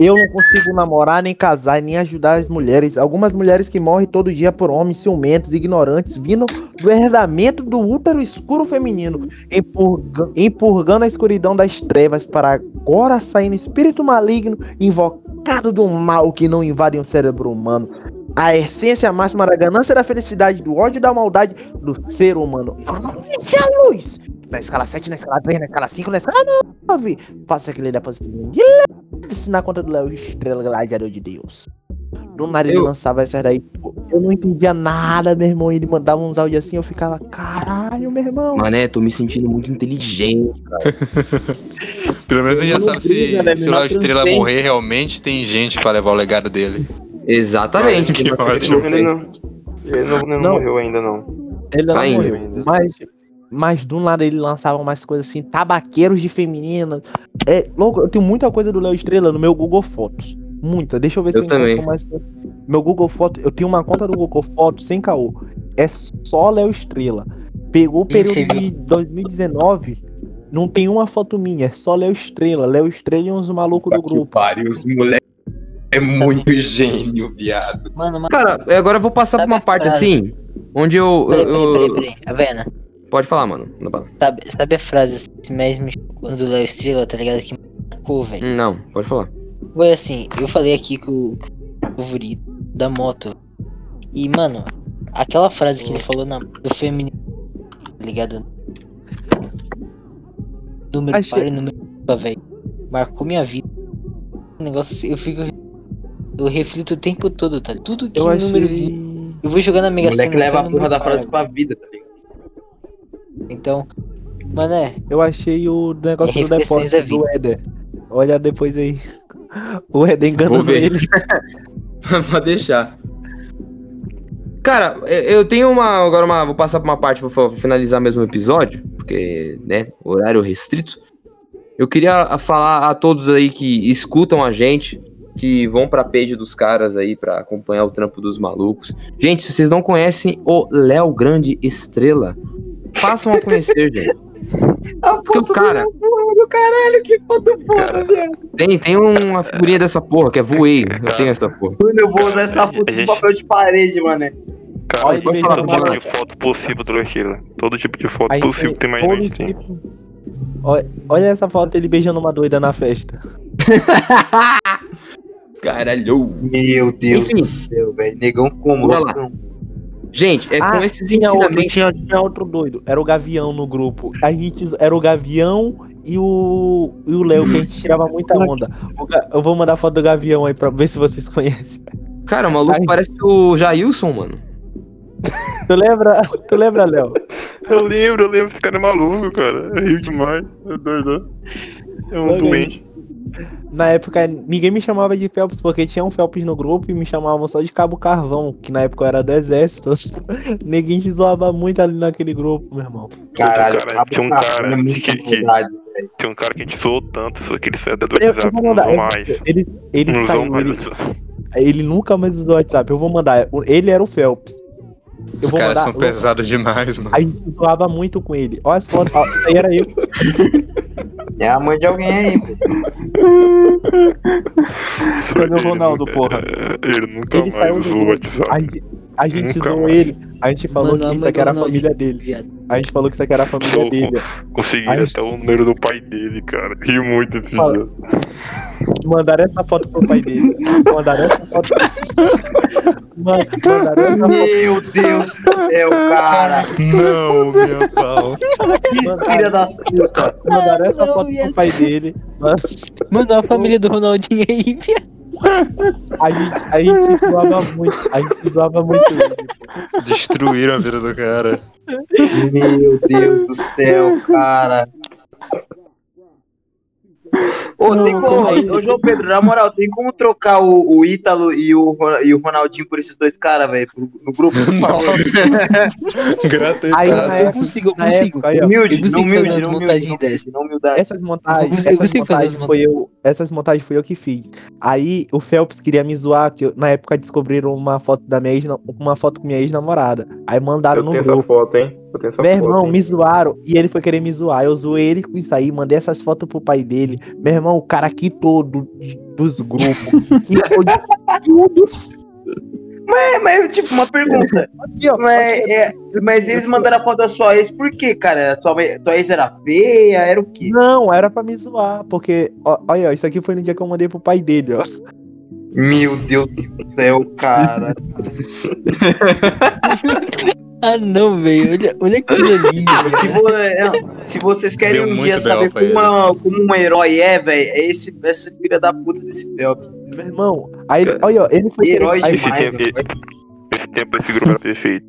Eu não consigo namorar, nem casar, nem ajudar as mulheres. Algumas mulheres que morrem todo dia por homens ciumentos, ignorantes, vindo do herdamento do útero escuro feminino, empurga- empurgando a escuridão das trevas para agora sair no espírito maligno, invocado do mal que não invade o cérebro humano. A essência máxima da ganância, da felicidade, do ódio da maldade do ser humano. Haja luz! Na escala 7, na escala 3, na escala 5, na escala 9. Passa aquele depósito de leve na conta do Léo Estrela, gladiador de Deus. Do nada ele Eu- lançava essa daí. Eu não entendia nada, meu irmão. Ele mandava uns áudios assim, eu ficava, caralho, meu irmão. Mané, tô me sentindo muito inteligente. *laughs* Pelo menos a gente já sabe se, né? se o Léo Estrela tem. morrer, realmente tem gente pra levar o legado dele. Exatamente. *laughs* Que ótimo. Ele não, ele não, ele não Não. morreu ainda, não. Ele não Ainda. morreu. Mas, mas do nada ele lançava umas coisas assim, tabaqueiros de femininas. É, louco, eu tenho muita coisa do Léo Estrela no meu Google Fotos. Muita. Deixa eu ver se Eu eu encontro também. mais. Meu Google Fotos, eu tenho uma conta do Google Fotos sem caô. É só Léo Estrela. Pegou o período de 2019. Não tem uma foto minha, é só Léo Estrela. Léo Estrela e uns malucos do grupo. pariu, os moleques. É muito gênio, viado. Mano, mano. Cara, agora eu vou passar pra Sabe uma parte frase? assim, onde eu. Peraí, eu- peraí, peraí, peraí. Avena, Pode falar, mano. Sabe, sabe a frase assim, mais me chocou do Léo Estrela, tá ligado? Que marcou, velho. Não, pode falar. Foi assim, eu falei aqui com o o Vuri da moto. E, mano, aquela frase que ele falou na, do feminino, tá ligado? Número Achei- par e número velho. Marcou minha vida. O negócio, assim, eu fico. Eu reflito o tempo todo, tá? Tudo que Eu é número. achei. Eu vou jogar na O Mega moleque Sena, leva só a porra da frase com a vida, tá ligado? Então, mano, é. Eu achei o negócio É do depósito da do Éder. Olha depois aí. O Éder enganando Vou ver. ele. *laughs* Pode deixar. Cara, eu eu tenho uma. Agora uma. Vou passar pra uma parte pra finalizar mesmo o episódio, porque, né, horário restrito. Eu queria falar a todos aí que escutam a gente, que vão pra page dos caras aí pra acompanhar o trampo dos malucos. Gente, se vocês não conhecem o Léo Grande Estrela, passam a conhecer, gente. A Porque o cara do caralho, que foto foda, viado. tem, tem uma figurinha dessa porra, que é voei. Eu tenho essa porra. Mano, eu vou usar essa foto A de gente- papel de parede, mané. Cara, Olha todo tipo de foto possível do. Todo tipo de foto Aí possível que tem mais gente tem. tipo- Olha, olha essa foto dele beijando uma doida na festa. *laughs* Caralho. Meu Deus Enfim. do céu, velho. Negão como? Bora lá. loucão. Gente, é com esses tinha outro, ensinamentos. tinha, tinha outro doido. Era o Gavião no grupo. A gente era o Gavião e o e o Léo que a gente tirava muita onda. Eu vou mandar foto do Gavião aí pra ver se vocês *laughs* conhecem. Cara, o maluco Ai. parece o Jailson, mano. *laughs* Tu lembra? Tu lembra, Léo? Eu lembro, eu lembro, esse cara é maluco, cara. É rio demais. É doido. É um doente. Na época, ninguém me chamava de Phelps porque tinha um Phelps no grupo e me chamavam só de Cabo Carvão, que na época eu era do exército. *laughs* Ninguém te zoava muito ali naquele grupo, meu irmão. Caralho, cara, tinha um cara é que- que- maldade. Tinha um cara que a gente zoou tanto, só que ele saiu do Eu, eu WhatsApp, vou não usou mais. Ele, ele Não saiu, mais. ele, ele nunca mais usou o WhatsApp. Eu vou mandar. Ele era o Phelps. Eu Os vou caras mandar. são eu- pesados demais, mano. A gente zoava muito com ele. Olha as *laughs* fotos. Isso aí era eu. É a mãe de alguém aí, pô. Cadê o Ronaldo, porra? Ele nunca Ele mais saiu do. WhatsApp. A gente, a gente Nunca zoou mais. ele. A gente falou Mano, que isso aqui era a família dele. viado. A gente falou que isso aqui era a família dele. Consegui Aí- até o número do pai dele, cara. Ri muito esse Fala. dia. Mandaram essa foto pro pai dele. Mandaram essa foto. Mandaram essa foto. Meu Deus do céu, cara. Não, meu pau. Filha das putas. Mandaram essa foto pro pai dele. Man- Mano, a família do Ronaldinho aí, viado. A gente, a gente zoava muito. A gente zoava muito ele. Destruíram a vida do cara. Meu Deus do céu, cara. Ô, tem como, aí. ô João Pedro, na moral, tem como trocar o, o Ítalo e o, e o Ronaldinho por esses dois caras, velho, no grupo? *laughs* favor? Aí na. Eu consigo, eu consigo. época, aí, ó, Humilde, Eu consigo não humilde, não humilde, montagens não dessas. humilde, não humildade. essas montagens, Eu essas montagens foi eu, essas montagens foi eu que fiz. Aí o Phelps queria me zoar, que eu- na época descobriram uma foto da minha ex, uma foto com minha ex-namorada. Aí mandaram Eu no tenho essa grupo. foto, hein? Meu foto. irmão, hein? me zoaram e ele foi querer me zoar. Eu zoei ele com isso aí, mandei essas fotos pro pai dele. Meu irmão, o cara quitou do, dos grupos. *laughs* quitou de tudo. É, mas, tipo, uma pergunta. Aqui, ó. Mas, é, mas eles mandaram a foto da sua ex, por quê, cara? A Sua, tua ex era feia, era o quê? Não, era pra me zoar, porque, ó, olha, isso aqui foi no dia que eu mandei pro pai dele, ó. Meu Deus do céu, cara. *laughs* Ah, não, velho. Olha, olha aquilo ali, velho. Se, vo- é, se vocês querem Deu um dia saber como, como um herói é, velho, é esse, essa filha da puta desse Phelps. Meu irmão, aí, olha, ele foi querer- Herói aí, Esse demais, tempo, velho. esse tempo esse grupo era perfeito.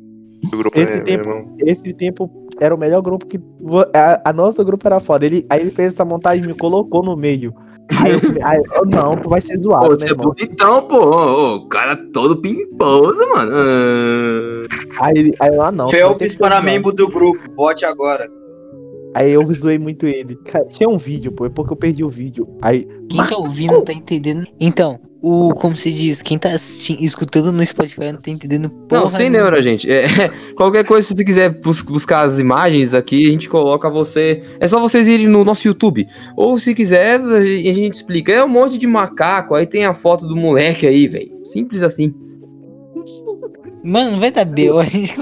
Esse é, tempo- esse tempo era o melhor grupo que. A, a nossa grupo era foda. Ele, aí ele fez essa montagem e me colocou no meio. Aí *laughs* eu, não, tu vai ser zoado, Pô, você é irmão? bonitão, pô. O cara todo pimposo, mano. Ah. Aí, ele- aí eu, ah, não. que ser para membro do grupo, vote agora. Aí eu zoei muito ele. Cara, tinha um vídeo, pô, é porque eu perdi o vídeo. Aí. Quem tá ouvindo não tá entendendo. Então, o, como se diz, quem tá escutando no Spotify não tá entendendo porra Não, sem neura, gente. É, qualquer coisa, se você quiser bus- buscar as imagens aqui, a gente coloca você. É só vocês irem no nosso YouTube. Ou se quiser, a gente explica. É um monte de macaco, aí tem a foto do moleque aí, velho. Simples assim. Mano, não vai dar B.O. A gente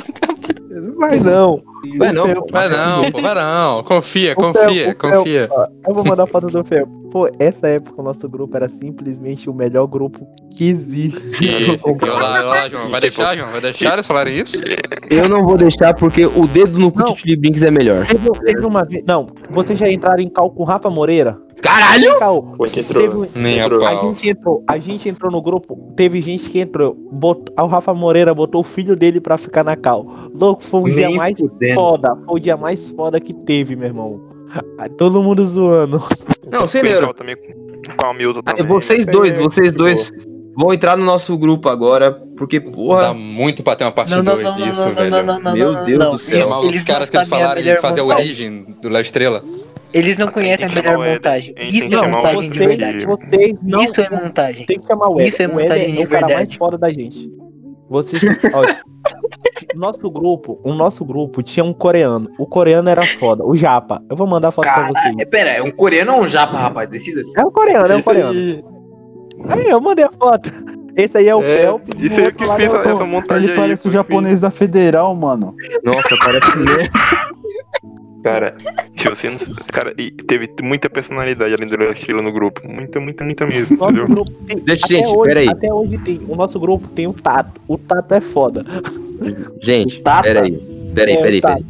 Não vai não. Vai não, O Phelps- Vai não, pô, vai não. Confia, confia, o Phelps, confia. ó, Eu vou mandar foto do Phelps. Pô, essa época o nosso grupo era simplesmente o melhor grupo que existe. E, *laughs* olha lá, olha lá, João. Vai deixar, João? Vai deixar eles falarem isso? Eu não vou deixar porque o dedo no cu de Brinks é melhor. Teve, teve uma vez. Não, vocês já entraram em cal com o Rafa Moreira? Caralho! Cal. Entrou. Teve, Nem a Entrou. A gente entrou, a gente entrou no grupo, teve gente que entrou, botou, o Rafa Moreira botou o filho dele pra ficar na cal. Louco, foi o dia mais foda, foi o dia mais foda que teve, meu irmão. Aí Todo mundo zoando. Não, sem Fui neura. entrar também com a Milton Aí, também. vocês É, dois, vocês de dois vão entrar no nosso grupo agora, porque, Dá porra. muito pra ter uma parte Não, não, 2 não, não, disso, não, velho. não, não, não, Meu não, Deus não. do céu. Eles- os caras que falaram de fazer a origem do Léo Estrela. Eles não Ah, conhecem a melhor o montagem. Gente Isso é o montagem de verdade. Isso é montagem. tem que chamar o Éder. Isso é O montagem é de o cara mais verdade. foda da gente. Vocês, olha, *laughs* nosso grupo, o nosso grupo tinha um coreano. O coreano era foda, o japa. Eu vou mandar foto pra vocês. É, pera, é um coreano ou um japa, rapaz? Decida-se. É um coreano, é um coreano. *laughs* Aí eu mandei a foto. Esse aí é o É, Phelps. Isso o aí outro que fez é o- essa montagem Ele aí. parece o japonês da Federal, mano. Nossa, parece mesmo. Cara, se você não. Cara, e teve muita personalidade além do Estrela no grupo. Muita, muita, muita mesmo, Nosso entendeu? grupo tem, Deixa, até gente, hoje, peraí. Até hoje tem. O nosso grupo tem o Tato. O Tato é foda. Gente, Tata? peraí. Peraí, É, peraí, o Tata. peraí.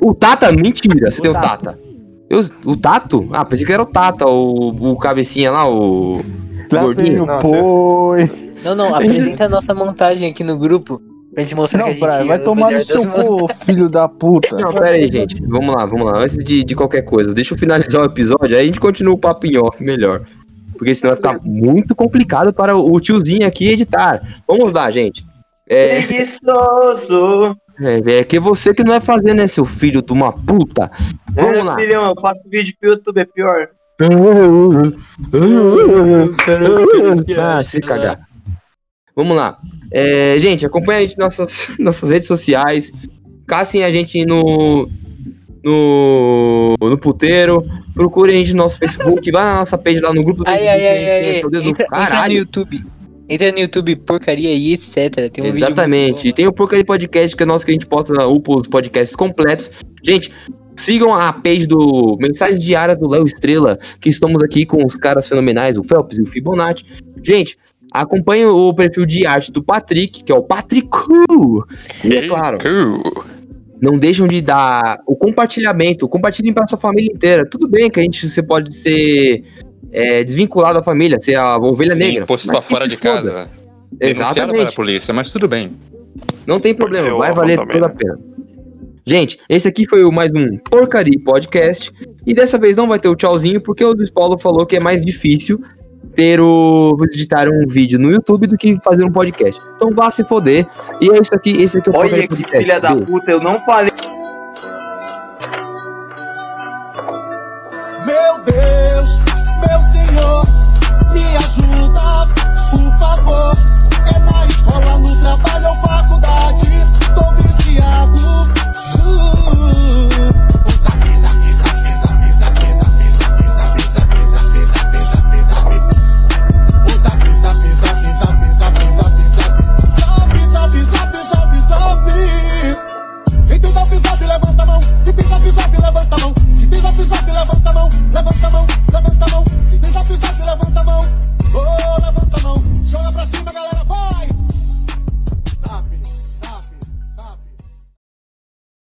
O Tata, mentira, você O tem o Tata. Tata. Eu, o Tato? Ah, pensei que era o Tata, o, o cabecinha lá, o. Lá Gordinho? Não. Não, não, apresenta a nossa montagem aqui no grupo. Pra gente mostrar que a Não, gente Praia, vai é o tomar no seu cu, filho da puta. Não, pera aí, gente. Vamos lá, vamos lá. Antes de, de qualquer coisa, deixa eu finalizar o episódio, aí a gente continua o papo em off melhor. Porque senão vai ficar muito complicado para o tiozinho aqui editar. Vamos lá, gente. É, Preguiçoso. é, é que você que não vai fazer, né, seu filho de uma puta. Vamos É, lá. filhão, eu faço vídeo pro YouTube, é pior. *laughs* Ah, se cagar. Vamos lá. É, gente, acompanha a gente nas nossas, *laughs* nossas redes sociais. Caçem a gente no. No, no puteiro, procurem a gente no nosso Facebook, vai na nossa page lá no grupo do Ai, Facebook, ai, a gente ai, ai, poder do Entra, entra no. YouTube. Entra no YouTube, porcaria e etc. Tem um Exatamente. Tem o Porcaria Podcast, que é nosso que a gente posta upa os podcasts completos. Gente, sigam a page do Mensagens Diárias do Léo Estrela, que estamos aqui com os caras fenomenais, o Phelps e o Fibonacci. Gente, acompanhe o perfil de arte do Patrick, que é o Patricu. E é claro, não deixam de dar o compartilhamento, compartilhem para sua família inteira. Tudo bem que a gente você pode ser é, desvinculado da família, ser a ovelha Sim, negra. posto mas pra fora de foda. casa. Denunciado para a Exatamente. polícia, mas tudo bem. Não tem problema, vai valer também, toda a pena. Gente, esse aqui foi o mais um Porcaria Podcast. E dessa vez não vai ter o tchauzinho, porque o Luiz Paulo falou que é mais difícil ter o. editar um vídeo no YouTube do que fazer um podcast. Então vá se foder. E é isso aqui, esse aqui é o Olha que podcast, filha da puta, eu não falei. Meu Deus, meu Senhor, me ajuda, por favor. É na escola, no trabalho ou faculdade, tô viciado. Uh. levanta a mão. Que tem zap zap, levanta a mão, levanta a mão, levanta a mão. Que tem zap zap, levanta a mão. Oh, levanta a mão. Joga pra cima, galera, vai!